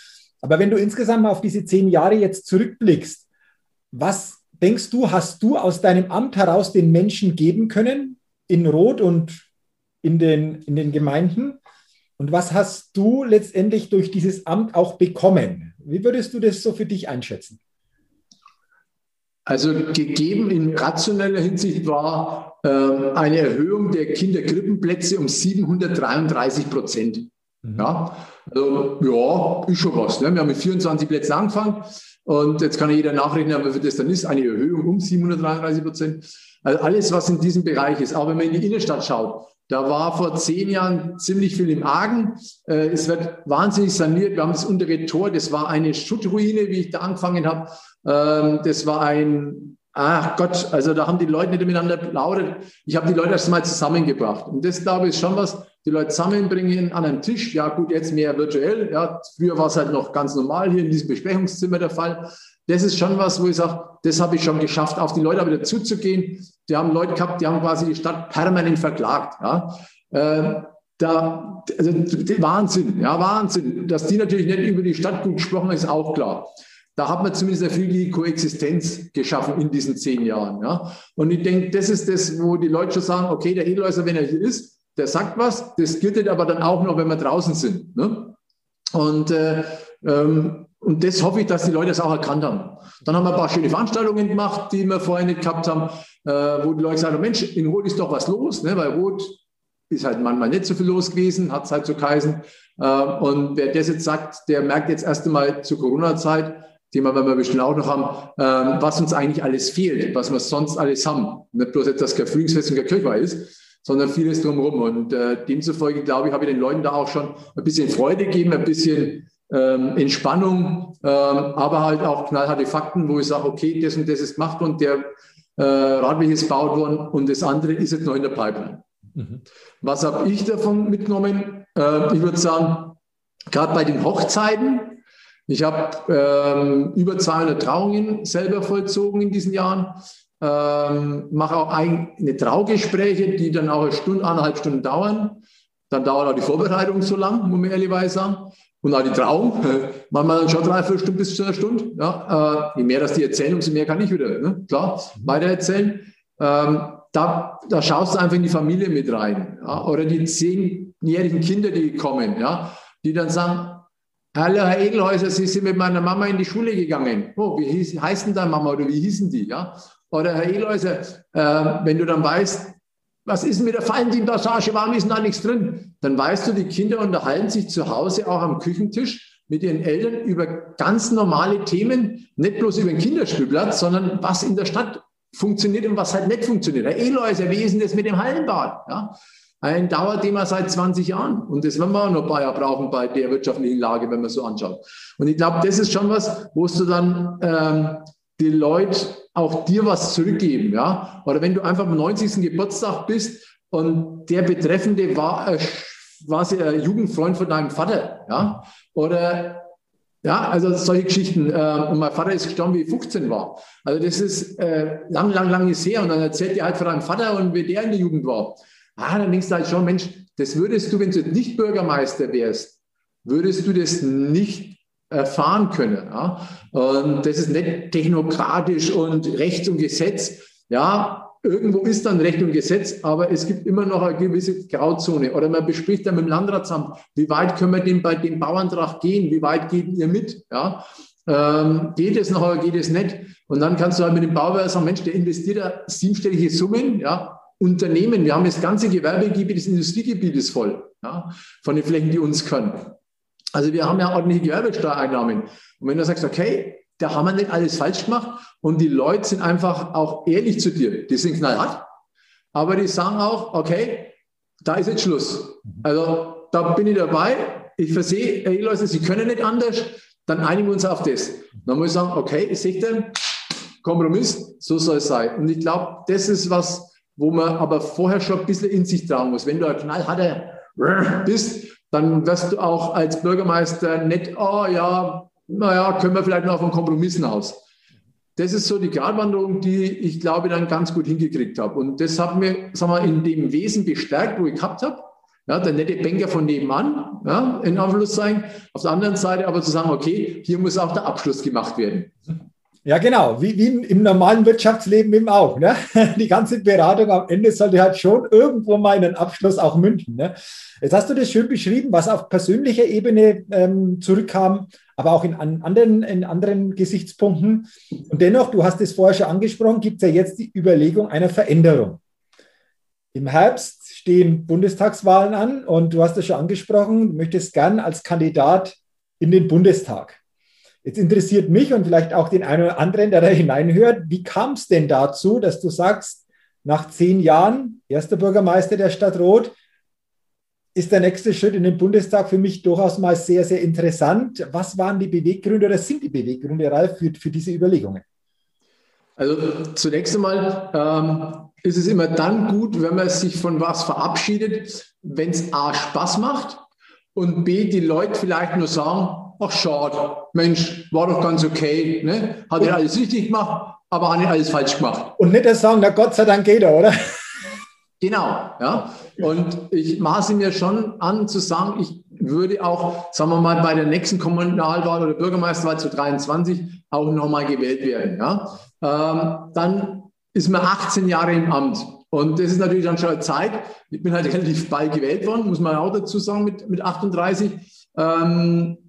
Aber wenn du insgesamt auf diese zehn Jahre jetzt zurückblickst, was denkst du, hast du aus deinem Amt heraus den Menschen geben können in Rot und in den, in den Gemeinden? Und was hast du letztendlich durch dieses Amt auch bekommen? Wie würdest du das so für dich einschätzen? Also gegeben in rationeller Hinsicht war äh, eine Erhöhung der Kinderkrippenplätze um 733 Prozent. Mhm. Ja, also, ja, ist schon was. Ne? Wir haben mit 24 Plätzen angefangen und jetzt kann jeder nachrechnen, wie viel das dann ist. Eine Erhöhung um 733 Prozent. Also alles, was in diesem Bereich ist. Auch wenn man in die Innenstadt schaut, da war vor zehn Jahren ziemlich viel im Argen. Äh, es wird wahnsinnig saniert. Wir haben das untere Tor, das war eine Schuttruine, wie ich da angefangen habe. Ähm, das war ein, ach Gott, also da haben die Leute nicht miteinander plaudert. Ich habe die Leute erst mal zusammengebracht. Und das, glaube ich, ist schon was, die Leute zusammenbringen an einem Tisch. Ja, gut, jetzt mehr virtuell. Ja, früher war es halt noch ganz normal hier in diesem Besprechungszimmer der Fall. Das ist schon was, wo ich sage, das habe ich schon geschafft, auf die Leute aber dazuzugehen. Die haben Leute gehabt, die haben quasi die Stadt permanent verklagt. Ja. Äh, da, also Wahnsinn, ja, Wahnsinn. Dass die natürlich nicht über die Stadt gut gesprochen haben, ist auch klar. Da hat man zumindest eine friedliche Koexistenz geschaffen in diesen zehn Jahren. Ja. Und ich denke, das ist das, wo die Leute schon sagen, okay, der Edelhäuser, wenn er hier ist, der sagt was, das gilt aber dann auch noch, wenn wir draußen sind. Ne? Und, äh, ähm, und das hoffe ich, dass die Leute das auch erkannt haben. Dann haben wir ein paar schöne Veranstaltungen gemacht, die wir vorher nicht gehabt haben, äh, wo die Leute sagen, Mensch, in Rot ist doch was los, ne? weil Rot ist halt manchmal nicht so viel los gewesen, hat es halt so geheißen. Äh, und wer das jetzt sagt, der merkt jetzt erst einmal zur Corona-Zeit, Thema werden wir bestimmt auch noch haben, ähm, was uns eigentlich alles fehlt, was wir sonst alles haben. Nicht bloß jetzt, dass kein Frühlingsfest und kein Kirchweih ist, sondern vieles drumherum. Und äh, demzufolge, glaube ich, habe ich den Leuten da auch schon ein bisschen Freude gegeben, ein bisschen ähm, Entspannung, ähm, aber halt auch knallharte Fakten, wo ich sage, okay, das und das ist gemacht und der äh, Radweg ist gebaut worden und das andere ist jetzt noch in der Pipeline. Mhm. Was habe ich davon mitgenommen? Äh, ich würde sagen, gerade bei den Hochzeiten, ich habe ähm, über 200 Trauungen selber vollzogen in diesen Jahren. Ähm, mache auch eine Traugespräche, die dann auch eine Stunde, eineinhalb Stunden dauern. Dann dauert auch die Vorbereitung so lang, muss man ehrlicherweise sagen. Und auch die Trauung, manchmal dann schon drei, vier Stunden bis zu einer Stunde. Ja, äh, je mehr das die erzählen, umso mehr kann ich wieder, ne? klar, weiter erzählen. Ähm, da, da schaust du einfach in die Familie mit rein. Ja? Oder die zehnjährigen Kinder, die kommen, ja? die dann sagen, Hallo, Herr Edelhäuser, Sie sind mit meiner Mama in die Schule gegangen. Oh, wie hieß, heißt denn deine Mama oder wie hießen die? Ja? Oder Herr Edelhäuser, äh, wenn du dann weißt, was ist mit der Valentin-Passage, warum ist da nichts drin? Dann weißt du, die Kinder unterhalten sich zu Hause auch am Küchentisch mit ihren Eltern über ganz normale Themen, nicht bloß über den Kinderspielplatz, sondern was in der Stadt funktioniert und was halt nicht funktioniert. Herr Edelhäuser, wie ist denn das mit dem Hallenbad? Ja? Ein Dauerthema seit 20 Jahren. Und das werden wir auch noch ein paar Jahre brauchen bei der wirtschaftlichen Lage, wenn man so anschaut. Und ich glaube, das ist schon was, wo du dann ähm, die Leute auch dir was zurückgeben. Ja? Oder wenn du einfach am 90. Geburtstag bist und der Betreffende war, äh, war ein Jugendfreund von deinem Vater. Ja? Oder ja, also solche Geschichten. Äh, und mein Vater ist gestorben, wie ich 15 war. Also das ist äh, lang, lang, lang ist her. Und dann erzählt ihr halt von deinem Vater und wie der in der Jugend war. Ah, dann denkst du halt schon, Mensch, das würdest du, wenn du nicht Bürgermeister wärst, würdest du das nicht erfahren können. Ja? Und das ist nicht technokratisch und Recht und Gesetz. Ja, irgendwo ist dann Recht und Gesetz, aber es gibt immer noch eine gewisse Grauzone. Oder man bespricht dann mit dem Landratsamt, wie weit können wir denn bei dem Bauantrag gehen? Wie weit geht ihr mit? Ja? Ähm, geht es noch oder geht es nicht? Und dann kannst du halt mit dem Bauwerk sagen, Mensch, der investiert da siebenstellige Summen, ja, Unternehmen, wir haben das ganze Gewerbegebiet des Industriegebietes voll, ja, von den Flächen, die uns können. Also wir haben ja ordentliche Gewerbesteuereinnahmen. Und wenn du sagst, okay, da haben wir nicht alles falsch gemacht und die Leute sind einfach auch ehrlich zu dir, die sind knallhart, aber die sagen auch, okay, da ist jetzt Schluss. Also da bin ich dabei, ich versehe, hey Leute, Sie können nicht anders, dann einigen wir uns auf das. Dann muss ich sagen, okay, ich sehe den Kompromiss, so soll es sein. Und ich glaube, das ist was, wo man aber vorher schon ein bisschen in sich tragen muss. Wenn du ein knallharter bist, dann wirst du auch als Bürgermeister nicht, oh ja, naja, können wir vielleicht noch einen Kompromissen aus. Das ist so die Gratwanderung, die ich glaube dann ganz gut hingekriegt habe. Und das hat mir, sagen wir, in dem Wesen bestärkt, wo ich gehabt habe. Ja, der nette Banker von nebenan, ja, in Anführungszeichen. Auf der anderen Seite aber zu sagen, okay, hier muss auch der Abschluss gemacht werden. Ja, genau, wie, wie im normalen Wirtschaftsleben eben auch. Ne? Die ganze Beratung am Ende sollte halt schon irgendwo mal in den Abschluss auch münden. Ne? Jetzt hast du das schön beschrieben, was auf persönlicher Ebene ähm, zurückkam, aber auch in, an anderen, in anderen Gesichtspunkten. Und dennoch, du hast es vorher schon angesprochen, gibt es ja jetzt die Überlegung einer Veränderung. Im Herbst stehen Bundestagswahlen an und du hast es schon angesprochen, du möchtest gern als Kandidat in den Bundestag. Jetzt interessiert mich und vielleicht auch den einen oder anderen, der da hineinhört, wie kam es denn dazu, dass du sagst, nach zehn Jahren, erster Bürgermeister der Stadt Roth, ist der nächste Schritt in den Bundestag für mich durchaus mal sehr, sehr interessant. Was waren die Beweggründe oder sind die Beweggründe, Ralf, für, für diese Überlegungen? Also zunächst einmal ähm, ist es immer dann gut, wenn man sich von was verabschiedet, wenn es A Spaß macht und B die Leute vielleicht nur sagen, ach schade, Mensch, war doch ganz okay, ne? hat er alles richtig gemacht, aber hat nicht alles falsch gemacht. Und nicht das sagen, na Gott sei Dank geht er, oder? Genau, ja. Und ich maße mir schon an zu sagen, ich würde auch, sagen wir mal, bei der nächsten Kommunalwahl oder Bürgermeisterwahl zu 23 auch nochmal gewählt werden. Ja. Ähm, dann ist man 18 Jahre im Amt. Und das ist natürlich dann schon eine Zeit. Ich bin halt relativ bald gewählt worden, muss man auch dazu sagen, mit, mit 38. Ähm,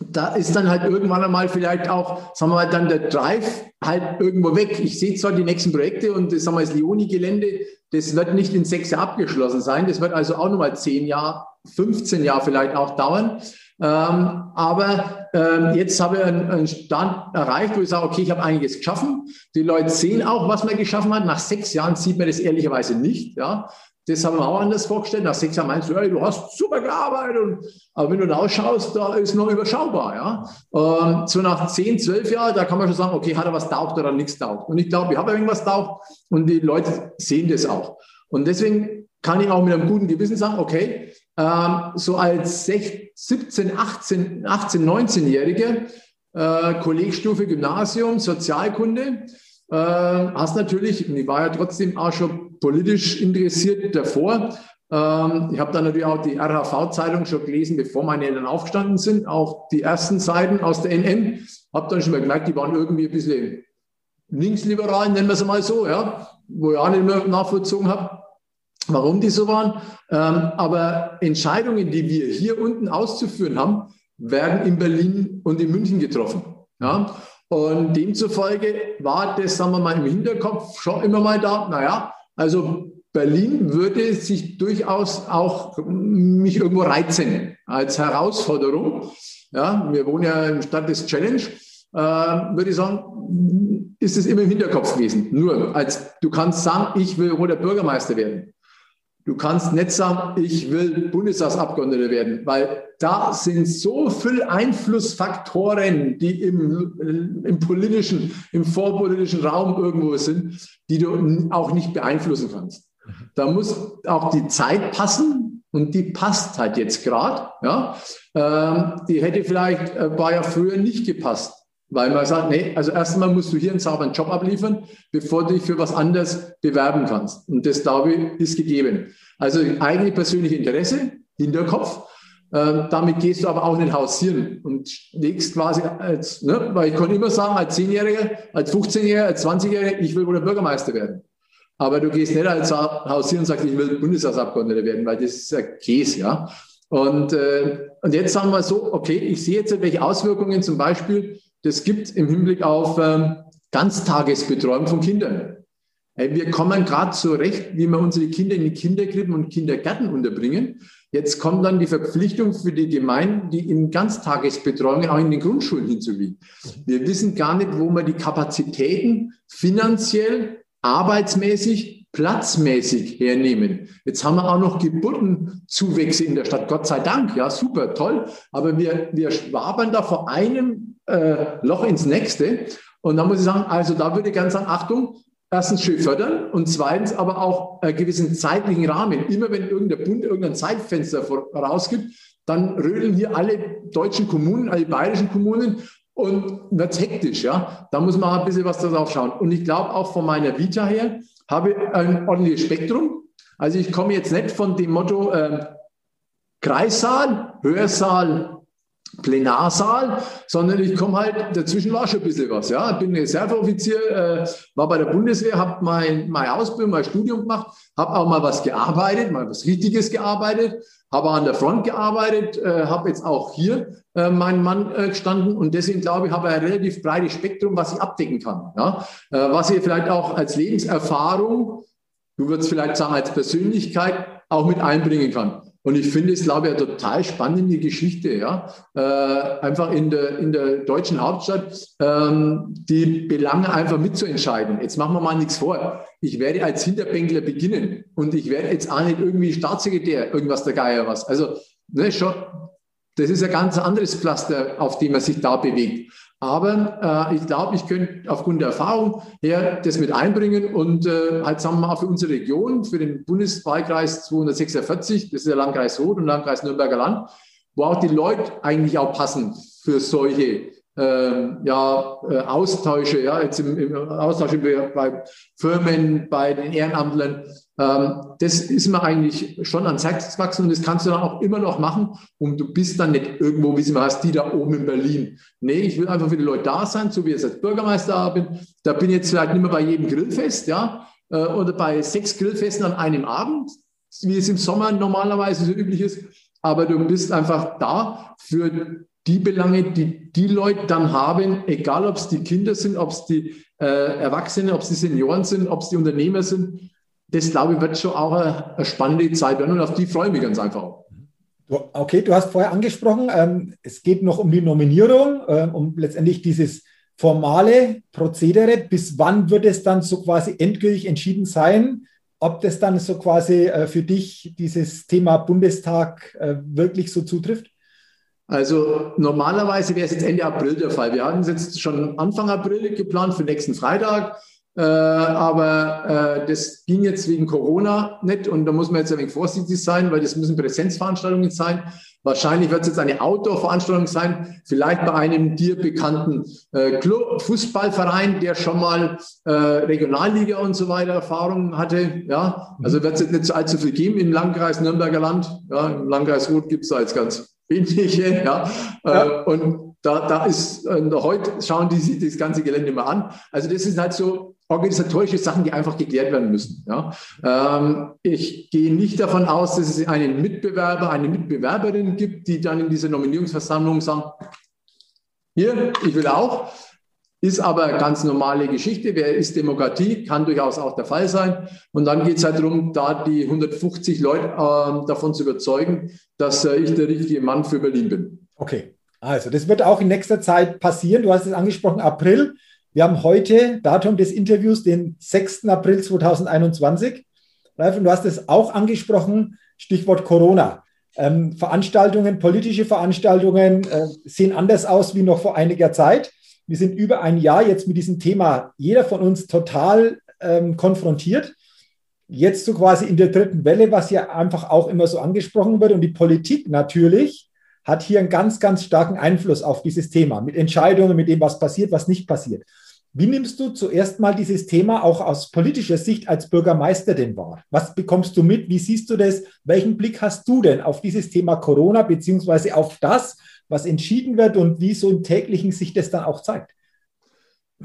da ist dann halt irgendwann einmal vielleicht auch, sagen wir mal, dann der Drive halt irgendwo weg. Ich sehe zwar die nächsten Projekte und das, sagen wir, das Leoni-Gelände, das wird nicht in sechs Jahren abgeschlossen sein. Das wird also auch nochmal zehn Jahre, 15 Jahre vielleicht auch dauern. Ähm, aber ähm, jetzt habe ich einen, einen Stand erreicht, wo ich sage, okay, ich habe einiges geschaffen. Die Leute sehen auch, was man geschaffen hat. Nach sechs Jahren sieht man das ehrlicherweise nicht. Ja. Das haben wir auch anders vorgestellt. Nach sechs Jahren meinst du, hey, du hast super gearbeitet. aber wenn du da ausschaust, da ist noch überschaubar. Ja? Ähm, so nach zehn, zwölf Jahren, da kann man schon sagen, okay, hat er was taugt oder nichts taugt. Und ich glaube, ich habe irgendwas taugt und die Leute sehen das auch. Und deswegen kann ich auch mit einem guten Gewissen sagen, okay, ähm, so als 16, 17, 18, 18 19-Jähriger, äh, Kollegstufe Gymnasium, Sozialkunde, äh, hast natürlich, und ich war ja trotzdem auch schon politisch interessiert davor. Ähm, ich habe dann natürlich auch die RHV-Zeitung schon gelesen, bevor meine Eltern aufgestanden sind, auch die ersten Seiten aus der NN. Habe dann schon mal gemerkt, die waren irgendwie ein bisschen linksliberal, nennen wir es mal so, ja, wo ich auch nicht mehr nachvollzogen habe, warum die so waren. Ähm, aber Entscheidungen, die wir hier unten auszuführen haben, werden in Berlin und in München getroffen. Ja? Und demzufolge war das, sagen wir mal, im Hinterkopf schon immer mal da, naja, also Berlin würde sich durchaus auch mich irgendwo reizen als Herausforderung. Ja, wir wohnen ja in Stadt des Challenge. Äh, würde ich sagen, ist es immer im Hinterkopf gewesen. Nur als du kannst sagen, ich will roter Bürgermeister werden. Du kannst nicht sagen, ich will Bundestagsabgeordneter werden, weil da sind so viele Einflussfaktoren, die im, im politischen, im vorpolitischen Raum irgendwo sind, die du auch nicht beeinflussen kannst. Da muss auch die Zeit passen und die passt halt jetzt gerade. Ja? Ähm, die hätte vielleicht ein paar Jahre früher nicht gepasst. Weil man sagt, nee, also erstmal musst du hier einen sauberen Job abliefern, bevor du dich für was anderes bewerben kannst. Und das, glaube ich, ist gegeben. Also eigene persönliche Interesse, Hinterkopf. Ähm, damit gehst du aber auch nicht hausieren und legst quasi als, ne, weil ich kann immer sagen, als 10-Jähriger, als 15-Jähriger, als 20-Jähriger, ich will wohl Bürgermeister werden. Aber du gehst nicht als hausieren und sagst, ich will Bundestagsabgeordneter werden, weil das ist ja Käse, ja. Und, äh, und jetzt sagen wir so, okay, ich sehe jetzt, welche Auswirkungen zum Beispiel das gibt im Hinblick auf ähm, Ganztagesbetreuung von Kindern. Wir kommen gerade zurecht, wie wir unsere Kinder in die Kinderkrippen und Kindergärten unterbringen. Jetzt kommt dann die Verpflichtung für die Gemeinden, die in Ganztagesbetreuungen auch in den Grundschulen hinzuwiegen. Wir wissen gar nicht, wo wir die Kapazitäten finanziell, arbeitsmäßig, platzmäßig hernehmen. Jetzt haben wir auch noch Geburtenzuwächse in der Stadt. Gott sei Dank, ja, super, toll. Aber wir, wir schwabern da vor einem äh, Loch ins nächste. Und da muss ich sagen, also da würde ich gerne sagen, Achtung, erstens schön fördern und zweitens aber auch einen gewissen zeitlichen Rahmen. Immer wenn irgendein Bund irgendein Zeitfenster vorausgibt, dann rödeln hier alle deutschen Kommunen, alle bayerischen Kommunen und wird hektisch. Ja? Da muss man ein bisschen was darauf schauen. Und ich glaube auch von meiner Vita her habe ein ordentliches Spektrum. Also ich komme jetzt nicht von dem Motto äh, Kreissaal, Hörsaal, Plenarsaal, sondern ich komme halt, dazwischen war schon ein bisschen was. Ja, bin Reserveoffizier, äh, war bei der Bundeswehr, habe mein, meine Ausbildung, mein Studium gemacht, habe auch mal was gearbeitet, mal was Richtiges gearbeitet, habe an der Front gearbeitet, äh, habe jetzt auch hier äh, meinen Mann äh, gestanden und deswegen glaube ich, habe ein relativ breites Spektrum, was ich abdecken kann. Ja? Äh, was ich vielleicht auch als Lebenserfahrung, du würdest vielleicht sagen als Persönlichkeit, auch mit einbringen kann. Und ich finde es, glaube ich, eine total spannende Geschichte, ja. Äh, einfach in der, in der deutschen Hauptstadt ähm, die Belange einfach mitzuentscheiden. Jetzt machen wir mal nichts vor. Ich werde als Hinterbänkler beginnen und ich werde jetzt auch nicht irgendwie Staatssekretär, irgendwas der Geier was. Also, ne, schon, das ist ein ganz anderes Pflaster, auf dem man sich da bewegt. Aber äh, ich glaube, ich könnte aufgrund der Erfahrung her das mit einbringen und äh, halt sagen wir mal für unsere Region, für den Bundeswahlkreis 246, das ist der Landkreis Rot und Landkreis Nürnberger Land, wo auch die Leute eigentlich auch passen für solche ähm, ja, äh, Austausche, ja, jetzt im, im Austausch bei Firmen, bei den Ehrenamtlern. Ähm, das ist mir eigentlich schon Herz gewachsen und das kannst du dann auch immer noch machen und du bist dann nicht irgendwo, wie sie mal heißt, die da oben in Berlin. Nee, ich will einfach für die Leute da sein, so wie ich als Bürgermeister bin. Da bin ich jetzt vielleicht nicht mehr bei jedem Grillfest, ja, äh, oder bei sechs Grillfesten an einem Abend, wie es im Sommer normalerweise so üblich ist. Aber du bist einfach da für die Belange, die die Leute dann haben, egal ob es die Kinder sind, ob es die äh, Erwachsene, ob es die Senioren sind, ob es die Unternehmer sind, das glaube ich wird schon auch eine, eine spannende Zeit werden und auf die freue ich mich ganz einfach. Okay, du hast vorher angesprochen, ähm, es geht noch um die Nominierung, ähm, um letztendlich dieses formale Prozedere. Bis wann wird es dann so quasi endgültig entschieden sein, ob das dann so quasi äh, für dich dieses Thema Bundestag äh, wirklich so zutrifft? Also normalerweise wäre es jetzt Ende April der Fall. Wir hatten es jetzt schon Anfang April geplant für nächsten Freitag. Äh, aber äh, das ging jetzt wegen Corona nicht und da muss man jetzt ein wenig vorsichtig sein, weil das müssen Präsenzveranstaltungen sein. Wahrscheinlich wird es jetzt eine Outdoor-Veranstaltung sein, vielleicht bei einem dir bekannten äh, Fußballverein, der schon mal äh, Regionalliga und so weiter Erfahrungen hatte. Ja, also wird es jetzt nicht allzu viel geben im Landkreis Nürnberger Land. Ja, im Landkreis Roth gibt es da jetzt ganz wenige. Ja, ja. Äh, und Da, da ist, äh, heute schauen die sich das ganze Gelände mal an. Also das sind halt so organisatorische Sachen, die einfach geklärt werden müssen. Ja. Ähm, ich gehe nicht davon aus, dass es einen Mitbewerber, eine Mitbewerberin gibt, die dann in dieser Nominierungsversammlung sagen, hier, ich will auch. Ist aber ganz normale Geschichte. Wer ist Demokratie? Kann durchaus auch der Fall sein. Und dann geht es halt darum, da die 150 Leute äh, davon zu überzeugen, dass äh, ich der richtige Mann für Berlin bin. Okay. Also, das wird auch in nächster Zeit passieren. Du hast es angesprochen, April. Wir haben heute, Datum des Interviews, den 6. April 2021. Ralf, und du hast es auch angesprochen, Stichwort Corona. Ähm, Veranstaltungen, politische Veranstaltungen äh, sehen anders aus wie noch vor einiger Zeit. Wir sind über ein Jahr jetzt mit diesem Thema, jeder von uns total ähm, konfrontiert. Jetzt so quasi in der dritten Welle, was ja einfach auch immer so angesprochen wird. Und die Politik natürlich hat hier einen ganz, ganz starken Einfluss auf dieses Thema mit Entscheidungen, mit dem, was passiert, was nicht passiert. Wie nimmst du zuerst mal dieses Thema auch aus politischer Sicht als Bürgermeister denn wahr? Was bekommst du mit? Wie siehst du das? Welchen Blick hast du denn auf dieses Thema Corona beziehungsweise auf das, was entschieden wird und wie so im täglichen sich das dann auch zeigt?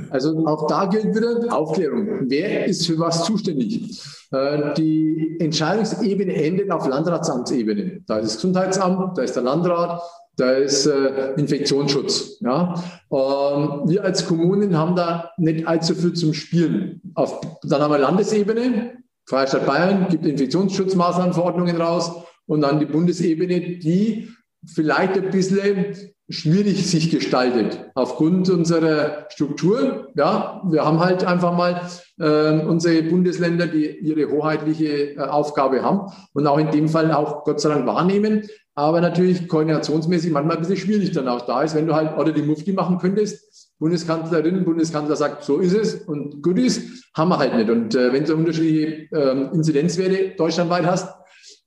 Also auch da gilt wieder Aufklärung. Wer ist für was zuständig? Äh, die Entscheidungsebene endet auf Landratsamtsebene. Da ist das Gesundheitsamt, da ist der Landrat, da ist äh, Infektionsschutz. Ja? Ähm, wir als Kommunen haben da nicht allzu viel zum Spielen. Auf, dann haben wir Landesebene, Freistaat Bayern gibt Infektionsschutzmaßnahmenverordnungen raus und dann die Bundesebene, die vielleicht ein bisschen schwierig sich gestaltet aufgrund unserer Struktur. Ja, wir haben halt einfach mal äh, unsere Bundesländer, die ihre hoheitliche äh, Aufgabe haben und auch in dem Fall auch Gott sei Dank wahrnehmen. Aber natürlich koordinationsmäßig manchmal ein bisschen schwierig dann auch da ist, wenn du halt oder die Mufti machen könntest. Bundeskanzlerin, Bundeskanzler sagt, so ist es und gut ist, haben wir halt nicht. Und äh, wenn du unterschiedliche äh, Inzidenzwerte deutschlandweit hast,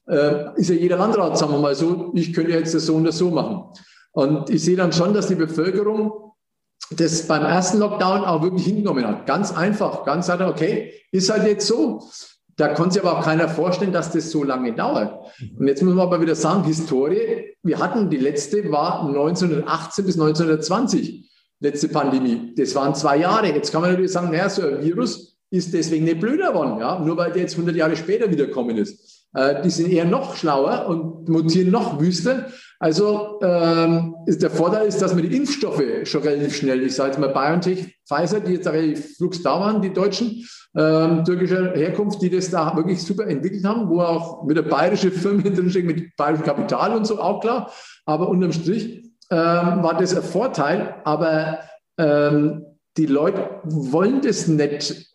äh, ist ja jeder Landrat, sagen wir mal so, ich könnte jetzt das so und das so machen. Und ich sehe dann schon, dass die Bevölkerung das beim ersten Lockdown auch wirklich hingenommen hat. Ganz einfach, ganz einfach, okay, ist halt jetzt so. Da konnte sich aber auch keiner vorstellen, dass das so lange dauert. Und jetzt muss man aber wieder sagen, Historie, wir hatten die letzte war 1918 bis 1920, letzte Pandemie. Das waren zwei Jahre. Jetzt kann man natürlich sagen, naja, so ein Virus ist deswegen nicht blöder geworden, ja, nur weil der jetzt 100 Jahre später wiederkommen ist. Äh, die sind eher noch schlauer und mutieren noch wüster. Also ähm, ist der Vorteil ist, dass man die Impfstoffe schon relativ schnell, ich sage jetzt mal BioNTech, Pfizer, die jetzt relativ flugs da waren, die Deutschen, ähm, türkischer Herkunft, die das da wirklich super entwickelt haben, wo auch mit der bayerische Firma drinsteckt, mit bayerischem Kapital und so, auch klar. Aber unterm Strich ähm, war das ein Vorteil. Aber ähm, die Leute wollen das nicht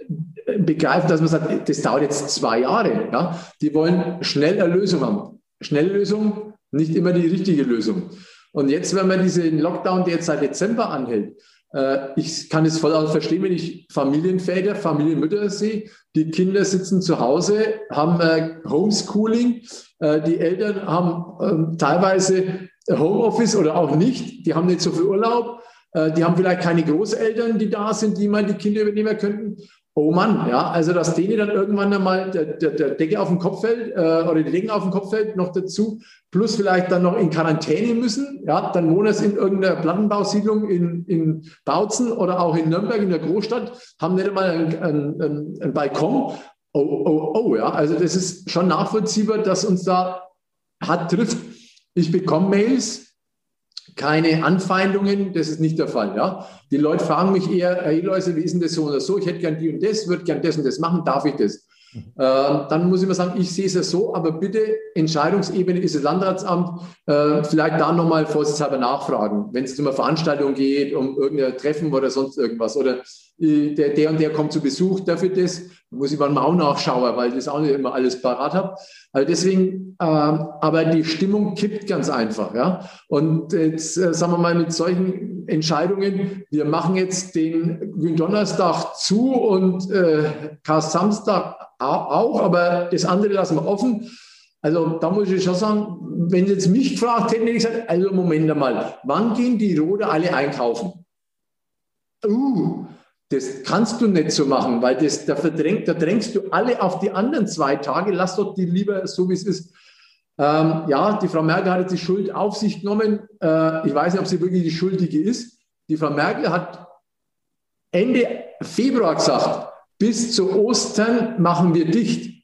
begreifen, dass man sagt, das dauert jetzt zwei Jahre. Ja? Die wollen schnell eine Lösung haben. Schnelle Lösung, nicht immer die richtige Lösung. Und jetzt, wenn man diesen Lockdown, der jetzt seit Dezember anhält, äh, ich kann es voll verstehen, wenn ich Familienväter, Familienmütter sehe, die Kinder sitzen zu Hause, haben äh, Homeschooling, äh, die Eltern haben ähm, teilweise Homeoffice oder auch nicht, die haben nicht so viel Urlaub, die haben vielleicht keine Großeltern, die da sind, die mal die Kinder übernehmen könnten. Oh Mann, ja, also dass denen dann irgendwann einmal der, der, der Decke auf den Kopf fällt äh, oder die Decken auf den Kopf fällt, noch dazu, plus vielleicht dann noch in Quarantäne müssen, ja, dann wohnen sie in irgendeiner Plattenbausiedlung in, in Bautzen oder auch in Nürnberg in der Großstadt, haben nicht einmal einen, einen, einen Balkon. Oh, oh, oh, ja, also das ist schon nachvollziehbar, dass uns da hart trifft. Ich bekomme Mails, keine Anfeindungen, das ist nicht der Fall. Ja? Die Leute fragen mich eher, hey Leute, wie ist denn das so oder so? Ich hätte gern die und das, würde gern das und das machen, darf ich das? Ähm, dann muss ich mal sagen, ich sehe es ja so, aber bitte, Entscheidungsebene ist das Landratsamt, äh, vielleicht da nochmal vorsichtshalber nachfragen, wenn es um eine Veranstaltung geht, um irgendein Treffen oder sonst irgendwas oder äh, der, der und der kommt zu Besuch, dafür das, muss ich mal auch nachschauen, weil ich das auch nicht immer alles parat habe. Also deswegen, äh, aber die Stimmung kippt ganz einfach. Ja? Und jetzt äh, sagen wir mal mit solchen Entscheidungen, wir machen jetzt den Gründonnerstag zu und äh, Samstag auch, aber das andere lassen wir offen. Also da muss ich schon sagen, wenn jetzt mich gefragt hätten, hätte ich gesagt, also Moment einmal, wann gehen die Rode alle einkaufen? Uh, das kannst du nicht so machen, weil das, da, verdrängt, da drängst du alle auf die anderen zwei Tage. Lass doch die lieber so, wie es ist. Ähm, ja, die Frau Merkel hat jetzt die Schuld auf sich genommen. Äh, ich weiß nicht, ob sie wirklich die Schuldige ist. Die Frau Merkel hat Ende Februar gesagt, bis zu Ostern machen wir dicht.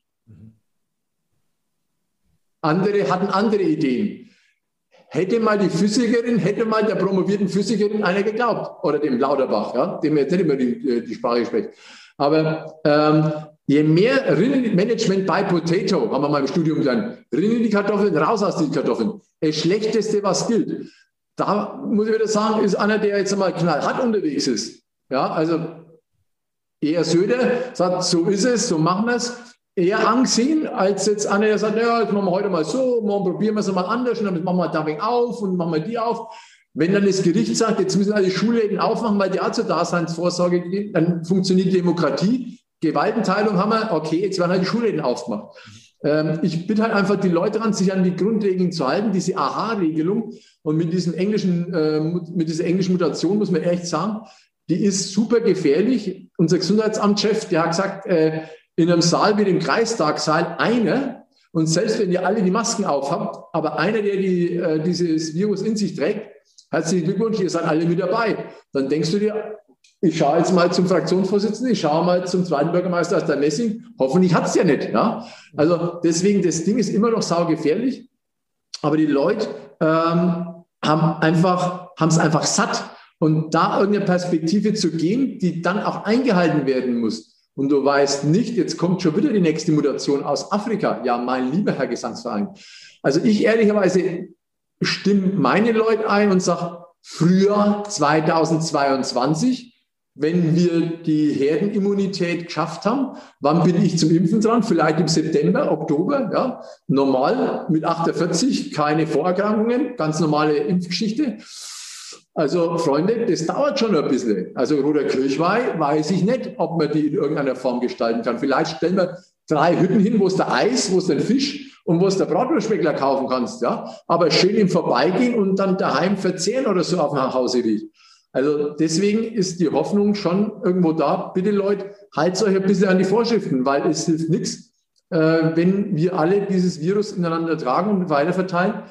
Andere hatten andere Ideen. Hätte mal die Physikerin, hätte mal der promovierten Physikerin einer geglaubt, oder dem Lauterbach, ja, dem jetzt nicht immer die, äh, die Sprache spricht. Aber ähm, je mehr Rinnenmanagement bei Potato, haben wir mal im Studium gelernt, rinnen die Kartoffeln, raus aus den Kartoffeln. Das Schlechteste, was gilt. Da muss ich wieder sagen, ist einer, der jetzt einmal knallhart unterwegs ist. Ja, also eher Söder sagt, so ist es, so machen wir es. Eher angesehen, als jetzt einer, der sagt, ja, jetzt machen wir heute mal so, morgen probieren wir es mal anders und dann machen wir Dumping auf und machen wir die auf. Wenn dann das Gericht sagt, jetzt müssen alle Schulläden aufmachen, weil die auch zur Daseinsvorsorge gehen, dann funktioniert Demokratie. Gewaltenteilung haben wir, okay, jetzt werden halt die Schulläden aufgemacht. Ähm, ich bitte halt einfach die Leute an, sich an die Grundregeln zu halten, diese Aha-Regelung. Und mit diesem englischen, äh, mit dieser englischen Mutation muss man echt sagen, die ist super gefährlich. Unser Gesundheitsamtschef, der hat gesagt, äh, in einem Saal wie dem Kreistagssaal einer, und selbst wenn ihr alle die Masken aufhabt, aber einer, der die, äh, dieses Virus in sich trägt, herzlichen Glückwunsch, ihr seid alle mit dabei. Dann denkst du dir, ich schaue jetzt mal zum Fraktionsvorsitzenden, ich schaue mal zum zweiten Bürgermeister aus der Messing, hoffentlich hat es ja nicht. Ja? Also deswegen, das Ding ist immer noch saugefährlich, aber die Leute ähm, haben einfach, haben es einfach satt. Und da irgendeine Perspektive zu geben, die dann auch eingehalten werden muss. Und du weißt nicht, jetzt kommt schon wieder die nächste Mutation aus Afrika. Ja, mein lieber Herr Gesangsverein. Also ich ehrlicherweise stimme meine Leute ein und sage, früher 2022, wenn wir die Herdenimmunität geschafft haben, wann bin ich zum Impfen dran? Vielleicht im September, Oktober, ja. Normal mit 48, keine Vorerkrankungen, ganz normale Impfgeschichte. Also, Freunde, das dauert schon ein bisschen. Also, Roter Kirchweih weiß ich nicht, ob man die in irgendeiner Form gestalten kann. Vielleicht stellen wir drei Hütten hin, wo es der Eis, wo es den Fisch und wo es der Bratwurstschmeckler kaufen kannst, ja. Aber schön im Vorbeigehen und dann daheim verzehren oder so auf dem Nachhauseweg. Also deswegen ist die Hoffnung schon irgendwo da. Bitte Leute, haltet euch ein bisschen an die Vorschriften, weil es hilft nichts, äh, wenn wir alle dieses Virus ineinander tragen und weiterverteilen.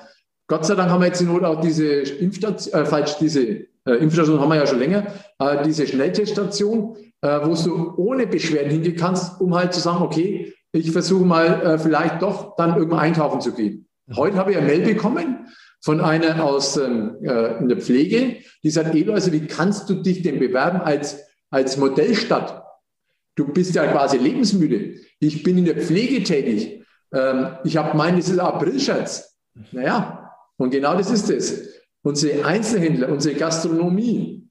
Gott sei Dank haben wir jetzt in Not auch diese Impfstation, äh, falsch, diese äh, Impfstation haben wir ja schon länger, äh, diese Schnellteststation, äh, wo du ohne Beschwerden hingehen kannst, um halt zu sagen, okay, ich versuche mal äh, vielleicht doch dann irgendwo einkaufen zu gehen. Mhm. Heute habe ich eine Mail bekommen von einer aus ähm, äh, in der Pflege, die sagt, Eloise, wie kannst du dich denn bewerben als, als Modellstadt? Du bist ja quasi lebensmüde. Ich bin in der Pflege tätig. Ähm, ich habe meinen, das ist Aprilscherz. Naja, und genau das ist es. Unsere Einzelhändler, unsere Gastronomie,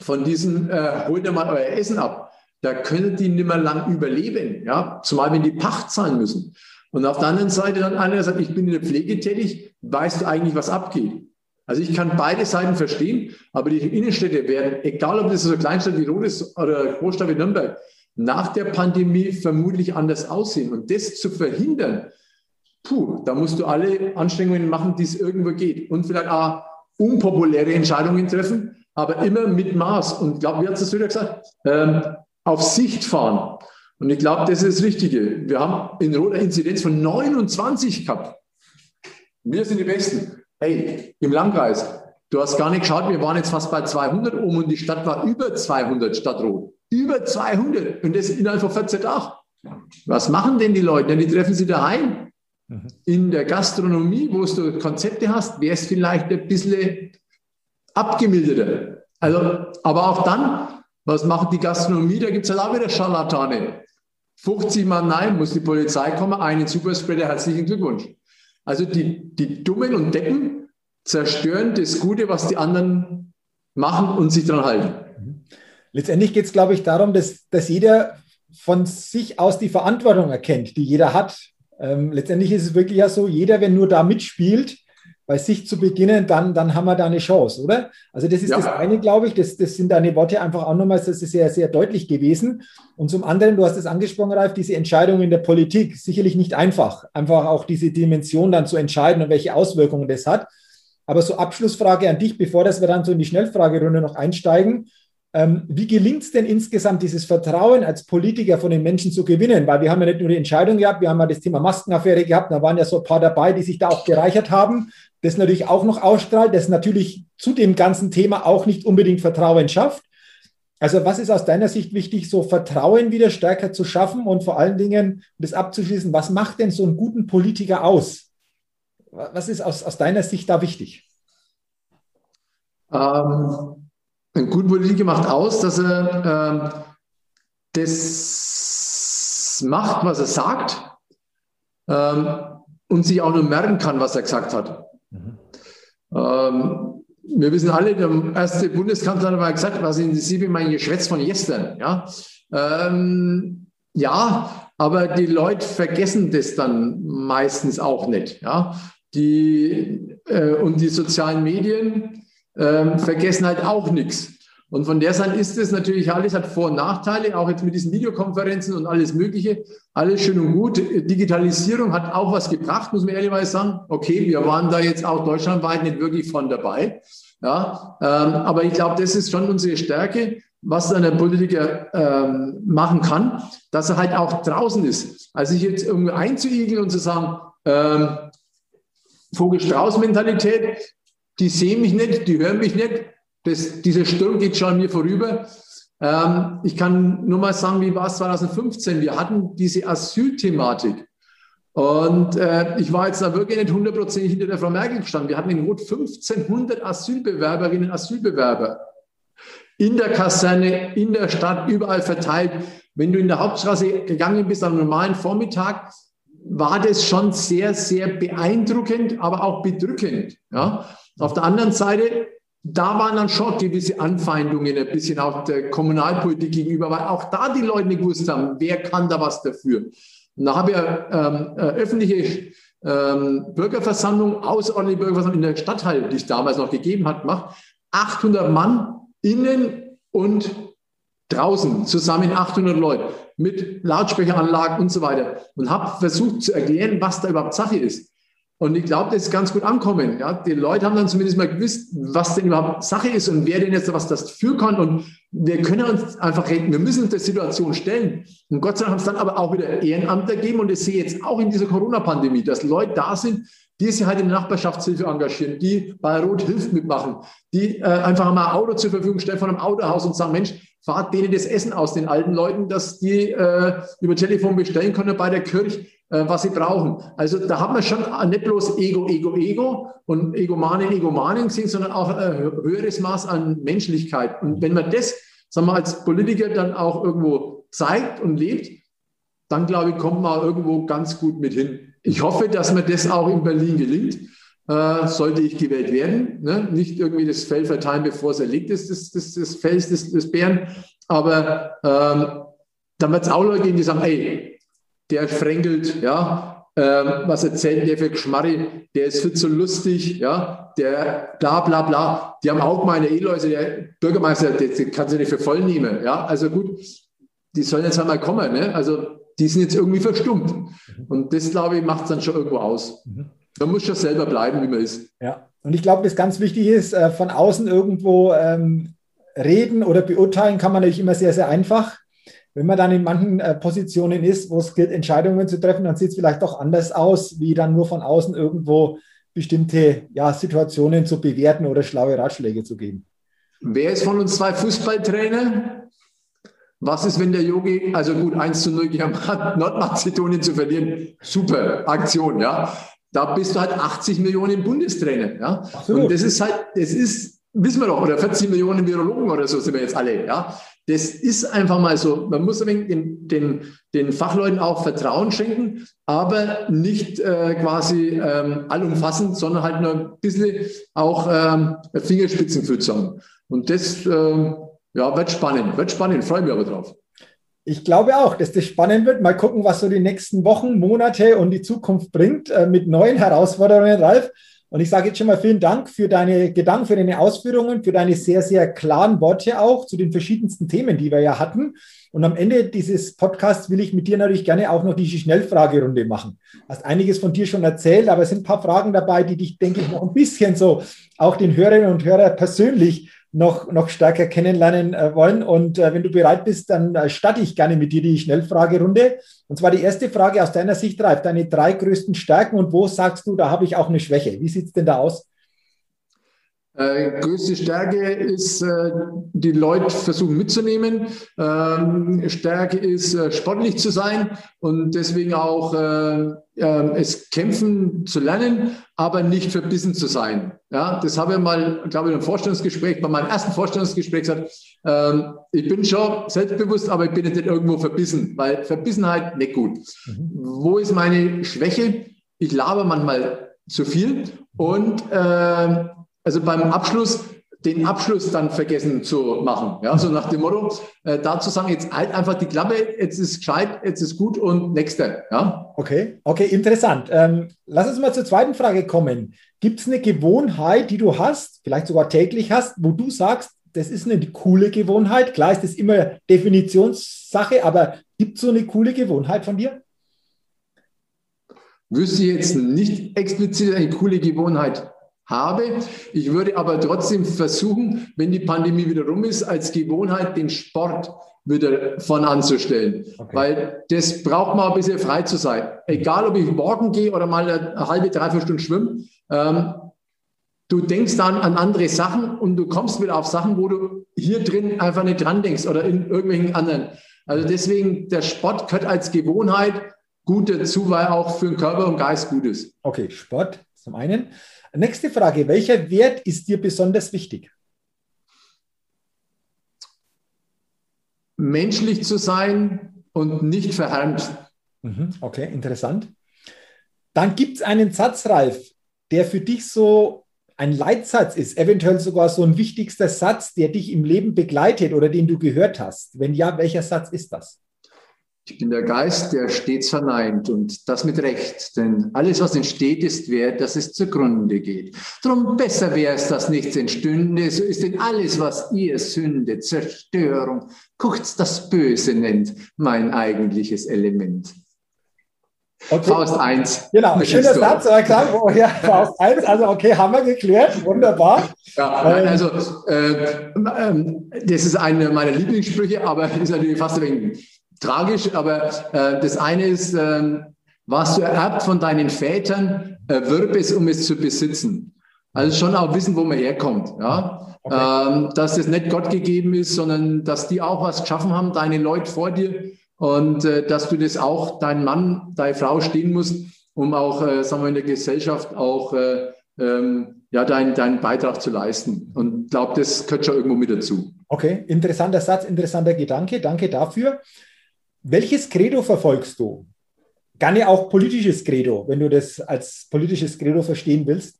von diesen, äh, holt ihr mal euer Essen ab. Da können die nicht mehr lang überleben, ja, zumal wenn die Pacht zahlen müssen. Und auf der anderen Seite dann einer sagt, ich bin in der Pflege tätig, weißt du eigentlich, was abgeht? Also ich kann beide Seiten verstehen, aber die Innenstädte werden, egal ob das so eine Kleinstadt wie Rot ist oder Großstadt wie Nürnberg, nach der Pandemie vermutlich anders aussehen. Und das zu verhindern, puh, da musst du alle Anstrengungen machen, die es irgendwo geht. Und vielleicht auch unpopuläre Entscheidungen treffen, aber immer mit Maß. Und ich glaube, wie hat es wieder gesagt? Ähm, auf Sicht fahren. Und ich glaube, das ist das Richtige. Wir haben in Rot eine Inzidenz von 29 gehabt. Wir sind die Besten. Hey, im Landkreis, du hast gar nicht geschaut, wir waren jetzt fast bei 200 oben und die Stadt war über 200 statt Rot. Über 200 und das innerhalb von 14 Tagen. Was machen denn die Leute? Die treffen sie daheim. Mhm. In der Gastronomie, wo du Konzepte hast, wäre es vielleicht ein bisschen abgemilderter. Also, aber auch dann, was macht die Gastronomie? Da gibt es halt auch wieder Scharlatane. 50 Mal nein, muss die Polizei kommen, einen Superspreader, herzlichen Glückwunsch. Also die, die Dummen und Deppen zerstören das Gute, was die anderen machen und sich daran halten. Mhm. Letztendlich geht es, glaube ich, darum, dass, dass jeder von sich aus die Verantwortung erkennt, die jeder hat. Ähm, letztendlich ist es wirklich ja so, jeder, wenn nur da mitspielt, bei sich zu beginnen, dann, dann haben wir da eine Chance, oder? Also das ist ja. das eine, glaube ich, das, das sind deine Worte einfach auch nochmals, das ist sehr, sehr deutlich gewesen. Und zum anderen, du hast es angesprochen, Ralf, diese Entscheidung in der Politik, sicherlich nicht einfach, einfach auch diese Dimension dann zu entscheiden und welche Auswirkungen das hat. Aber so Abschlussfrage an dich, bevor dass wir dann so in die Schnellfragerunde noch einsteigen. Ähm, wie gelingt es denn insgesamt, dieses Vertrauen als Politiker von den Menschen zu gewinnen? Weil wir haben ja nicht nur die Entscheidung gehabt, wir haben ja das Thema Maskenaffäre gehabt, da waren ja so ein paar dabei, die sich da auch bereichert haben, das natürlich auch noch ausstrahlt, das natürlich zu dem ganzen Thema auch nicht unbedingt Vertrauen schafft. Also was ist aus deiner Sicht wichtig, so Vertrauen wieder stärker zu schaffen und vor allen Dingen, um das abzuschließen, was macht denn so einen guten Politiker aus? Was ist aus, aus deiner Sicht da wichtig? Ähm, ein guter Politiker macht aus, dass er ähm, das macht, was er sagt ähm, und sich auch nur merken kann, was er gesagt hat. Mhm. Ähm, wir wissen alle, der erste Bundeskanzler hat mal gesagt, was sind Sie mein Geschwätz von gestern? Ja, ähm, ja, aber die Leute vergessen das dann meistens auch nicht. Ja, die äh, und die sozialen Medien ähm, vergessen halt auch nichts. Und von der Seite ist es natürlich alles, hat Vor- und Nachteile, auch jetzt mit diesen Videokonferenzen und alles Mögliche. Alles schön und gut. Digitalisierung hat auch was gebracht, muss man ehrlich sagen. Okay, wir waren da jetzt auch deutschlandweit nicht wirklich von dabei. Ja, ähm, aber ich glaube, das ist schon unsere Stärke, was dann der Politiker ähm, machen kann, dass er halt auch draußen ist. Also sich jetzt irgendwie einzuigeln und zu sagen, ähm, Vogel-Strauß-Mentalität, die sehen mich nicht, die hören mich nicht. Das, dieser Sturm geht schon an mir vorüber. Ähm, ich kann nur mal sagen, wie war es 2015? Wir hatten diese Asylthematik. Und äh, ich war jetzt da wirklich nicht hundertprozentig hinter der Frau Merkel gestanden. Wir hatten in Rot 1500 Asylbewerberinnen und Asylbewerber in der Kaserne, in der Stadt, überall verteilt. Wenn du in der Hauptstraße gegangen bist am normalen Vormittag, war das schon sehr, sehr beeindruckend, aber auch bedrückend. Ja? Auf der anderen Seite, da waren dann schon gewisse Anfeindungen ein bisschen auch der Kommunalpolitik gegenüber, weil auch da die Leute nicht gewusst haben, wer kann da was dafür. Und da habe ich ähm, äh, öffentliche ähm, Bürgerversammlung, außerordentliche Bürgerversammlung in der Stadthalle, die es damals noch gegeben hat, gemacht. 800 Mann innen und draußen, zusammen 800 Leute mit Lautsprecheranlagen und so weiter und habe versucht zu erklären, was da überhaupt Sache ist. Und ich glaube, das ist ganz gut ankommen. Ja? Die Leute haben dann zumindest mal gewusst, was denn überhaupt Sache ist und wer denn jetzt was das für kann. Und wir können uns einfach reden, wir müssen uns der Situation stellen. Und Gott sei Dank haben es dann aber auch wieder Ehrenamtler gegeben. Und ich sehe jetzt auch in dieser Corona-Pandemie, dass Leute da sind, die sich halt in der Nachbarschaftshilfe engagieren, die bei Rot Hilfe mitmachen, die äh, einfach mal ein Auto zur Verfügung stellen von einem Autohaus und sagen, Mensch, fahrt denen das Essen aus, den alten Leuten, dass die äh, über Telefon bestellen können bei der Kirche äh, was sie brauchen. Also da haben wir schon nicht bloß Ego, Ego, Ego und Egomanen, Egomanen gesehen, sondern auch ein höheres Maß an Menschlichkeit. Und wenn man das, sagen wir, als Politiker dann auch irgendwo zeigt und lebt, dann glaube ich, kommt man irgendwo ganz gut mit hin. Ich hoffe, dass mir das auch in Berlin gelingt. Äh, sollte ich gewählt werden. Ne? Nicht irgendwie das Fell verteilen, bevor es erlegt ist, das, das, das Fels des, des Bären. Aber ähm, dann wird es auch Leute geben, die sagen, ey, der fränkelt, ja, ähm, was erzählt der für Geschmarri, der ist viel zu lustig, ja, der bla bla bla. Die haben auch meine E-Leute, der Bürgermeister, den, den kannst du nicht für voll nehmen, ja, also gut, die sollen jetzt einmal kommen, ne? also die sind jetzt irgendwie verstummt. Und das, glaube ich, macht es dann schon irgendwo aus. Man muss schon selber bleiben, wie man ist. Ja, und ich glaube, das ganz wichtig ist, äh, von außen irgendwo ähm, reden oder beurteilen kann man natürlich immer sehr, sehr einfach wenn man dann in manchen äh, Positionen ist, wo es gilt, Entscheidungen zu treffen, dann sieht es vielleicht doch anders aus, wie dann nur von außen irgendwo bestimmte ja, Situationen zu bewerten oder schlaue Ratschläge zu geben. Wer ist von uns zwei Fußballtrainer? Was ist, wenn der Yogi, also gut, 1 zu 0 gegen Nordmazedonien zu verlieren? Super Aktion, ja. Da bist du halt 80 Millionen Bundestrainer, ja. Absolut. Und das ist halt, das ist, wissen wir doch, oder 40 Millionen Virologen oder so sind wir jetzt alle, ja. Das ist einfach mal so. Man muss den, den, den Fachleuten auch Vertrauen schenken, aber nicht äh, quasi ähm, allumfassend, sondern halt nur ein bisschen auch ähm, Fingerspitzengefühl haben. Und das ähm, ja, wird spannend, wird spannend, freue mich aber drauf. Ich glaube auch, dass das spannend wird. Mal gucken, was so die nächsten Wochen, Monate und die Zukunft bringt äh, mit neuen Herausforderungen, Ralf. Und ich sage jetzt schon mal vielen Dank für deine Gedanken, für deine Ausführungen, für deine sehr, sehr klaren Worte auch zu den verschiedensten Themen, die wir ja hatten. Und am Ende dieses Podcasts will ich mit dir natürlich gerne auch noch die Schnellfragerunde machen. Hast einiges von dir schon erzählt, aber es sind ein paar Fragen dabei, die dich, denke ich, noch ein bisschen so auch den Hörerinnen und Hörern persönlich noch, noch stärker kennenlernen äh, wollen. Und äh, wenn du bereit bist, dann äh, starte ich gerne mit dir die Schnellfragerunde. Und zwar die erste Frage aus deiner Sicht, Ralf, deine drei größten Stärken und wo sagst du, da habe ich auch eine Schwäche? Wie sieht es denn da aus? Äh, größte Stärke ist, äh, die Leute versuchen mitzunehmen. Ähm, Stärke ist, äh, sportlich zu sein und deswegen auch äh, ähm, es kämpfen zu lernen, aber nicht verbissen zu sein. Ja, das habe ich mal, glaube ich, in einem Vorstellungsgespräch, bei meinem ersten Vorstellungsgespräch gesagt, ähm, ich bin schon selbstbewusst, aber ich bin jetzt nicht irgendwo verbissen, weil Verbissenheit nicht gut. Mhm. Wo ist meine Schwäche? Ich laber manchmal zu viel und äh, also beim Abschluss den Abschluss dann vergessen zu machen. Ja, so nach dem Motto, äh, dazu sagen, jetzt halt einfach die Klappe, jetzt ist gescheit, jetzt ist gut und nächste. Ja. Okay, okay, interessant. Ähm, lass uns mal zur zweiten Frage kommen. Gibt es eine Gewohnheit, die du hast, vielleicht sogar täglich hast, wo du sagst, das ist eine coole Gewohnheit? Klar ist das immer Definitionssache, aber gibt es so eine coole Gewohnheit von dir? Wüsste jetzt nicht explizit eine coole Gewohnheit habe. Ich würde aber trotzdem versuchen, wenn die Pandemie wieder rum ist, als Gewohnheit den Sport wieder von anzustellen. Okay. Weil das braucht man ein bisschen frei zu sein. Egal, ob ich morgen gehe oder mal eine halbe, dreiviertel Stunde schwimmen. Ähm, du denkst dann an andere Sachen und du kommst wieder auf Sachen, wo du hier drin einfach nicht dran denkst oder in irgendwelchen anderen. Also deswegen, der Sport gehört als Gewohnheit gut dazu, weil auch für den Körper und Geist gut ist. Okay, Sport zum einen. Nächste Frage. Welcher Wert ist dir besonders wichtig? Menschlich zu sein und nicht verhärmt. Mhm, okay, interessant. Dann gibt es einen Satz, Ralf, der für dich so ein Leitsatz ist, eventuell sogar so ein wichtigster Satz, der dich im Leben begleitet oder den du gehört hast. Wenn ja, welcher Satz ist das? Ich bin der Geist, der stets verneint und das mit Recht, denn alles, was entsteht, ist wert, dass es zugrunde geht. Drum besser wäre es, dass nichts entstünde, so ist denn alles, was ihr Sünde, Zerstörung, kurz das Böse nennt, mein eigentliches Element. Okay. Faust 1. Genau, schöner Satz, aber klar, oh, ja, Faust 1, also okay, haben wir geklärt, wunderbar. Ja, nein, also äh, äh, das ist eine meiner Lieblingssprüche, aber ist natürlich fast ein wenig tragisch, aber äh, das eine ist, äh, was du ererbt von deinen Vätern, erwirb es, um es zu besitzen. Also schon auch wissen, wo man herkommt. Ja? Okay. Ähm, dass das nicht Gott gegeben ist, sondern dass die auch was geschaffen haben, deine Leute vor dir und äh, dass du das auch, dein Mann, deine Frau stehen musst, um auch, äh, sagen wir, in der Gesellschaft auch äh, ähm, ja, deinen dein Beitrag zu leisten. Und ich glaube, das gehört schon irgendwo mit dazu. Okay, interessanter Satz, interessanter Gedanke. Danke dafür. Welches Credo verfolgst du? Gerne auch politisches Credo, wenn du das als politisches Credo verstehen willst.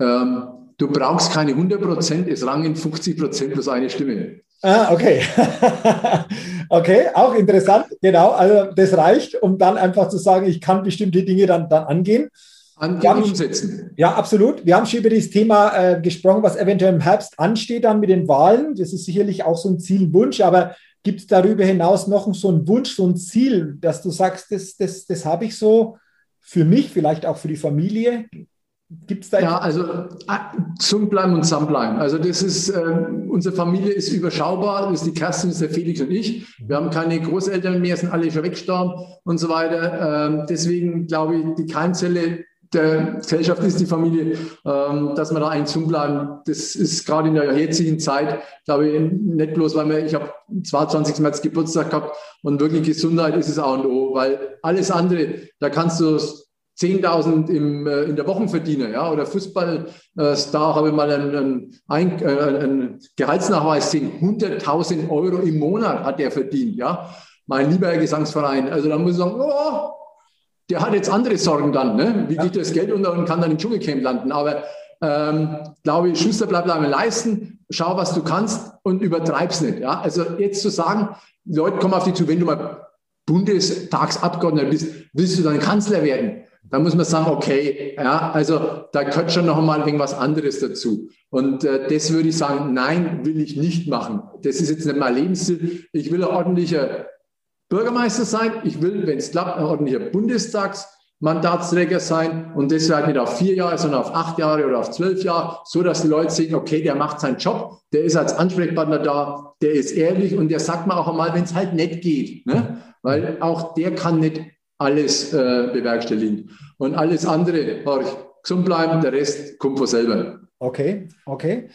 Ähm, du brauchst keine 100 Prozent, es rangen 50 Prozent plus eine Stimme. Ah, okay. okay, auch interessant. Genau, also das reicht, um dann einfach zu sagen, ich kann bestimmte Dinge dann, dann angehen. Angehen umsetzen. Ja, absolut. Wir haben schon über das Thema äh, gesprochen, was eventuell im Herbst ansteht dann mit den Wahlen. Das ist sicherlich auch so ein Ziel, ein Wunsch, aber Gibt es darüber hinaus noch so einen Wunsch, so ein Ziel, dass du sagst, das, das, das habe ich so für mich, vielleicht auch für die Familie? Gibt es da? Ja, also zum bleiben und zusammenbleiben. Also das ist, äh, unsere Familie ist überschaubar. Das ist die Kerstin, das ist der Felix und ich. Wir haben keine Großeltern mehr, sind alle schon weggestorben und so weiter. Ähm, deswegen glaube ich, die Keimzelle der Gesellschaft ist die Familie, ähm, dass wir da eigentlich zumbleiben. Das ist gerade in der jetzigen Zeit, glaube ich, nicht bloß, weil wir, ich habe 22. März Geburtstag gehabt und wirklich Gesundheit ist es A und O, weil alles andere, da kannst du 10.000 im, äh, in der Woche verdienen, ja, oder Fußballstar habe ich mal einen, einen, äh, einen Gehaltsnachweis gesehen, 100.000 Euro im Monat hat er verdient, ja, mein lieber Gesangsverein. Also da muss ich sagen, oh, der hat jetzt andere Sorgen dann. Ne? Wie geht das Geld unter und kann dann im Dschungelcamp landen? Aber ähm, glaube ich, Schuster bleibt einmal leisten, schau, was du kannst und übertreib's nicht. Ja? Also jetzt zu sagen, Leute kommen auf dich zu, wenn du mal Bundestagsabgeordneter bist, willst du dann Kanzler werden? Da muss man sagen, okay, ja, also da gehört schon noch mal irgendwas anderes dazu. Und äh, das würde ich sagen, nein, will ich nicht machen. Das ist jetzt nicht mein Lebensstil. Ich will ein ordentlicher Bürgermeister sein. Ich will, wenn es klappt, ein ordentlicher Bundestagsmann Mandatsträger sein und das halt nicht auf vier Jahre, sondern auf acht Jahre oder auf zwölf Jahre, so dass die Leute sehen, okay, der macht seinen Job, der ist als Ansprechpartner da, der ist ehrlich und der sagt mir auch einmal, wenn es halt nicht geht, ne? weil auch der kann nicht alles äh, bewerkstelligen. Und alles andere, horch, gesund bleiben, der Rest kommt von selber. Okay, okay.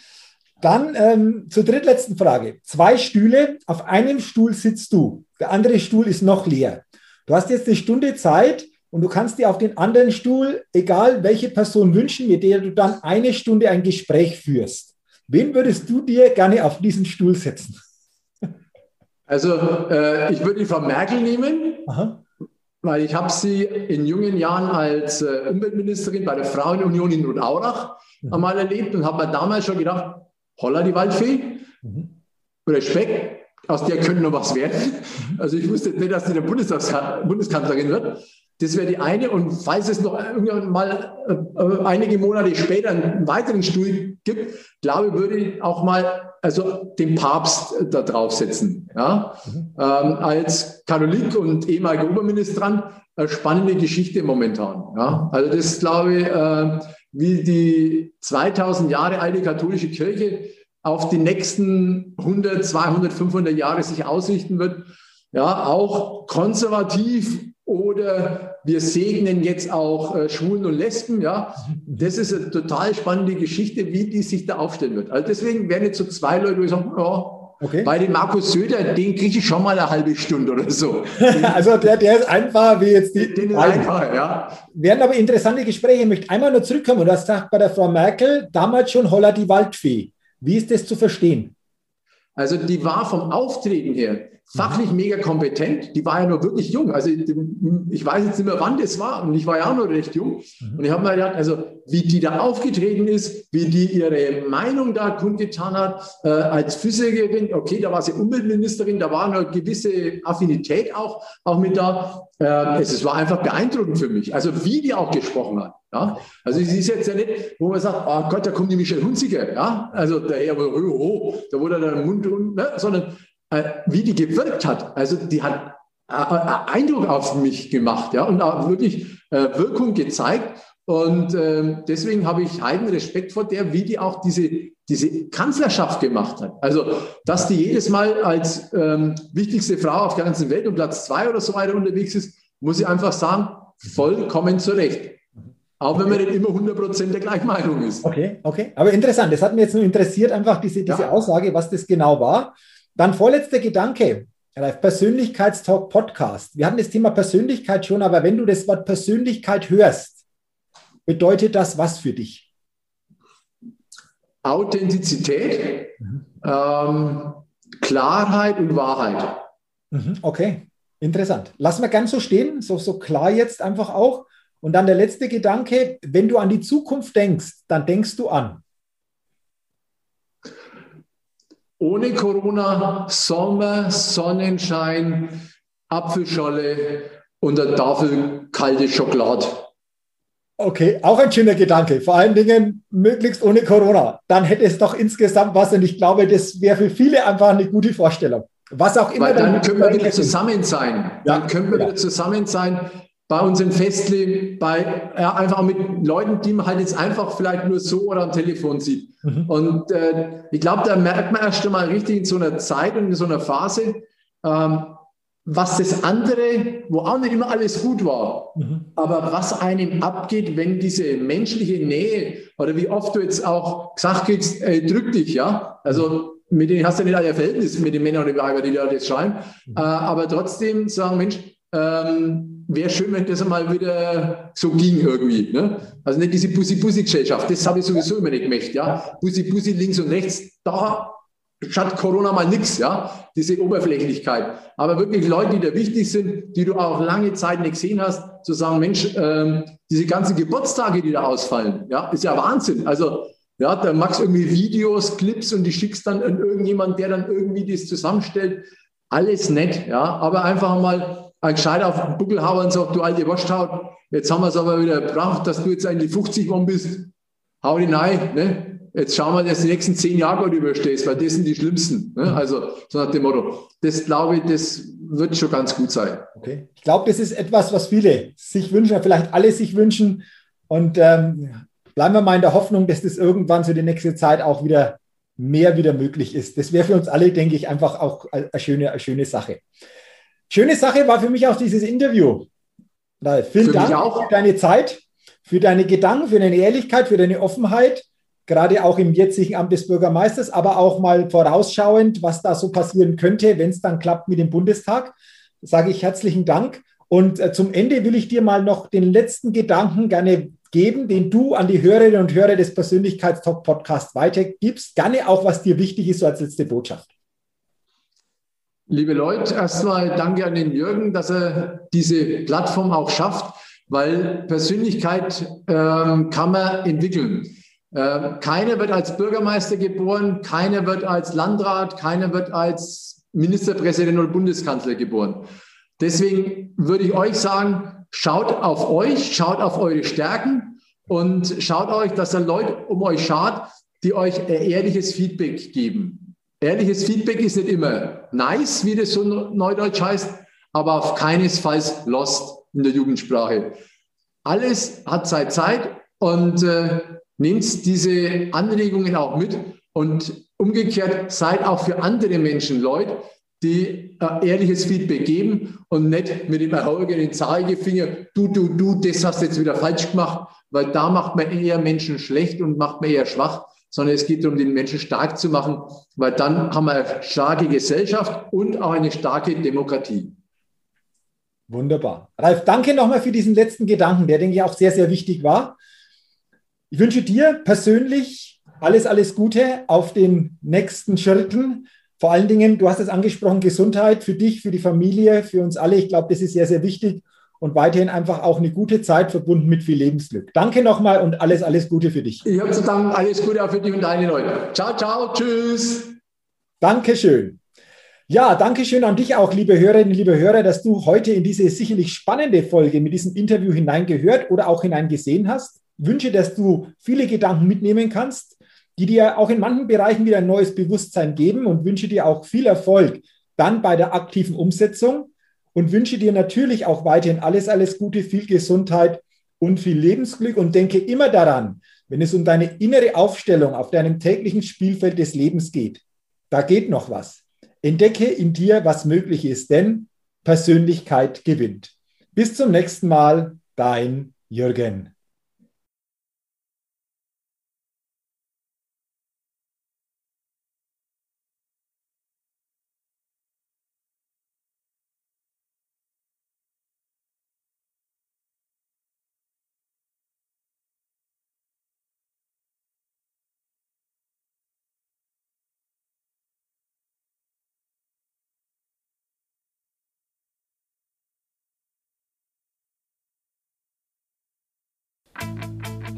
Dann ähm, zur drittletzten Frage. Zwei Stühle, auf einem Stuhl sitzt du, der andere Stuhl ist noch leer. Du hast jetzt eine Stunde Zeit, und du kannst dir auf den anderen Stuhl, egal welche Person wünschen, mit der du dann eine Stunde ein Gespräch führst. Wen würdest du dir gerne auf diesen Stuhl setzen? Also äh, ich würde die Frau Merkel nehmen, Aha. weil ich habe sie in jungen Jahren als äh, Umweltministerin bei der Frauenunion in Rotaurach mhm. einmal erlebt und habe mir damals schon gedacht, holla die Waldfee, mhm. Respekt, aus der könnte noch was werden. Mhm. Also ich wusste nicht, dass sie der Bundeskanzlerin wird. Das wäre die eine. Und falls es noch irgendwann mal äh, einige Monate später einen weiteren Stuhl gibt, glaube ich, würde ich auch mal also den Papst da draufsetzen. Ja? Mhm. Ähm, als Katholik und ehemaliger Oberministrant eine spannende Geschichte momentan. Ja? Also das glaube ich, äh, wie die 2000 Jahre alte katholische Kirche auf die nächsten 100, 200, 500 Jahre sich ausrichten wird. Ja, auch konservativ oder wir segnen jetzt auch äh, Schwulen und Lesben. Ja, das ist eine total spannende Geschichte, wie die sich da aufstellen wird. Also deswegen werden jetzt so zwei Leute, die sagen, ja, okay. bei dem Markus Söder, den kriege ich schon mal eine halbe Stunde oder so. also der, der ist einfach wie jetzt die. Den ist einfach, ja. Werden aber interessante Gespräche. Ich möchte einmal nur zurückkommen. Du hast gesagt, bei der Frau Merkel damals schon Holla die Waldfee. Wie ist das zu verstehen? Also die war vom Auftreten her fachlich mega kompetent. Die war ja nur wirklich jung. Also ich weiß jetzt nicht mehr, wann das war. Und ich war ja auch noch recht jung. Mhm. Und ich habe mir gedacht, also wie die da aufgetreten ist, wie die ihre Meinung da kundgetan hat, äh, als Physikerin, okay, da war sie Umweltministerin, da war eine gewisse Affinität auch, auch mit da. Äh, es, es war einfach beeindruckend für mich. Also wie die auch gesprochen hat. Ja? Also sie ist jetzt ja nicht, wo man sagt, oh Gott, da kommt die Michelle Hunziker. Ja? Also der Herr, oh, da wurde der Mund, ne? sondern äh, wie die gewirkt hat. Also die hat äh, äh, Eindruck auf mich gemacht ja, und auch wirklich Wirkung gezeigt. Und ähm, deswegen habe ich heiden Respekt vor der, wie die auch diese, diese Kanzlerschaft gemacht hat. Also, dass die jedes Mal als ähm, wichtigste Frau auf der ganzen Welt um Platz zwei oder so weiter unterwegs ist, muss ich einfach sagen, vollkommen zurecht. Auch wenn man nicht immer 100% der gleichen Meinung ist. Okay, okay. Aber interessant, das hat mich jetzt nur interessiert, einfach diese, diese ja. Aussage, was das genau war. Dann vorletzter Gedanke. Persönlichkeitstalk Podcast. Wir hatten das Thema Persönlichkeit schon, aber wenn du das Wort Persönlichkeit hörst, bedeutet das was für dich? Authentizität, mhm. ähm, Klarheit und Wahrheit. Mhm, okay, interessant. Lass mal ganz so stehen, so, so klar jetzt einfach auch. Und dann der letzte Gedanke, wenn du an die Zukunft denkst, dann denkst du an. Ohne Corona Sommer, Sonnenschein, Apfelscholle und eine Tafel kalte Schokolade. Okay, auch ein schöner Gedanke. Vor allen Dingen möglichst ohne Corona. Dann hätte es doch insgesamt was und ich glaube, das wäre für viele einfach eine gute Vorstellung. Was auch immer. Weil dann, dann können wir wieder zusammen sein. Ja, dann können wir ja. wieder zusammen sein bei unseren Festli, bei ja, einfach mit Leuten, die man halt jetzt einfach vielleicht nur so oder am Telefon sieht. Mhm. Und äh, ich glaube, da merkt man erst einmal richtig in so einer Zeit und in so einer Phase, ähm, was das andere, wo auch nicht immer alles gut war, mhm. aber was einem abgeht, wenn diese menschliche Nähe oder wie oft du jetzt auch gesagt kriegst, ey, drück dich, ja, also mit denen hast du nicht alle Verhältnis mit den Männern und den Weibern, die da das schreiben, mhm. äh, aber trotzdem sagen, Mensch, ähm, wäre schön, wenn das einmal wieder so ging irgendwie. Ne? Also nicht diese Bussi-Bussi-Gesellschaft, das habe ich sowieso immer nicht gemächt. Ja? Bussi-Bussi links und rechts, da schaut Corona mal nichts, ja, diese Oberflächlichkeit. Aber wirklich Leute, die da wichtig sind, die du auch lange Zeit nicht gesehen hast, zu sagen, Mensch, ähm, diese ganzen Geburtstage, die da ausfallen, ja, ist ja Wahnsinn. Also, ja, da machst du irgendwie Videos, Clips und die schickst dann an irgendjemand, der dann irgendwie das zusammenstellt. Alles nett, ja, aber einfach mal ein Gescheiter auf den Buckel hauen und sagt, du alte Waschhaut, jetzt haben wir es aber wieder gebracht, dass du jetzt eigentlich 50 geworden bist. Hau die rein, ne? jetzt schau mal, dass du die nächsten zehn Jahre gut überstehst, weil das sind die schlimmsten. Ne? Also so nach dem Motto. Das glaube ich, das wird schon ganz gut sein. Okay. Ich glaube, das ist etwas, was viele sich wünschen, vielleicht alle sich wünschen. Und ähm, bleiben wir mal in der Hoffnung, dass das irgendwann so die nächste Zeit auch wieder mehr wieder möglich ist. Das wäre für uns alle, denke ich, einfach auch eine schöne, eine schöne Sache. Schöne Sache war für mich auch dieses Interview. Vielen für Dank für deine Zeit, für deine Gedanken, für deine Ehrlichkeit, für deine Offenheit, gerade auch im jetzigen Amt des Bürgermeisters, aber auch mal vorausschauend, was da so passieren könnte, wenn es dann klappt mit dem Bundestag. Sage ich herzlichen Dank. Und äh, zum Ende will ich dir mal noch den letzten Gedanken gerne geben, den du an die Hörerinnen und Hörer des Persönlichkeitstalk Podcasts weitergibst. Gerne auch, was dir wichtig ist, so als letzte Botschaft. Liebe Leute, erstmal danke an den Jürgen, dass er diese Plattform auch schafft, weil Persönlichkeit ähm, kann man entwickeln. Äh, keiner wird als Bürgermeister geboren, keiner wird als Landrat, keiner wird als Ministerpräsident oder Bundeskanzler geboren. Deswegen würde ich euch sagen, schaut auf euch, schaut auf eure Stärken und schaut euch, dass da Leute um euch schaut, die euch ehrliches Feedback geben. Ehrliches Feedback ist nicht immer nice, wie das so neudeutsch heißt, aber auf keinesfalls lost in der Jugendsprache. Alles hat seine Zeit und äh, nehmt diese Anregungen auch mit und umgekehrt seid auch für andere Menschen Leute, die äh, ehrliches Feedback geben und nicht mit dem erhobenen Zeigefinger, du, du, du, das hast du jetzt wieder falsch gemacht, weil da macht man eher Menschen schlecht und macht man eher schwach, sondern es geht darum, den Menschen stark zu machen, weil dann haben wir eine starke Gesellschaft und auch eine starke Demokratie. Wunderbar. Ralf, danke nochmal für diesen letzten Gedanken, der, denke ich, auch sehr, sehr wichtig war. Ich wünsche dir persönlich alles, alles Gute auf den nächsten Schritten. Vor allen Dingen, du hast es angesprochen, Gesundheit für dich, für die Familie, für uns alle. Ich glaube, das ist sehr, sehr wichtig und weiterhin einfach auch eine gute Zeit verbunden mit viel Lebensglück. Danke nochmal und alles, alles Gute für dich. Ich habe zu danken, alles Gute auch für dich und deine Leute. Ciao, ciao, tschüss. Dankeschön. Ja, danke schön an dich auch, liebe Hörerinnen, liebe Hörer, dass du heute in diese sicherlich spannende Folge mit diesem Interview hineingehört oder auch hineingesehen hast. Wünsche, dass du viele Gedanken mitnehmen kannst, die dir auch in manchen Bereichen wieder ein neues Bewusstsein geben und wünsche dir auch viel Erfolg dann bei der aktiven Umsetzung und wünsche dir natürlich auch weiterhin alles, alles Gute, viel Gesundheit und viel Lebensglück und denke immer daran, wenn es um deine innere Aufstellung auf deinem täglichen Spielfeld des Lebens geht, da geht noch was. Entdecke in dir, was möglich ist, denn Persönlichkeit gewinnt. Bis zum nächsten Mal, dein Jürgen.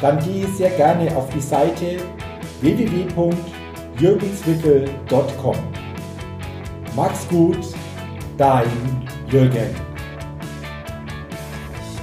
dann gehe sehr gerne auf die Seite www.jürgenswickel.com. Max gut, dein Jürgen.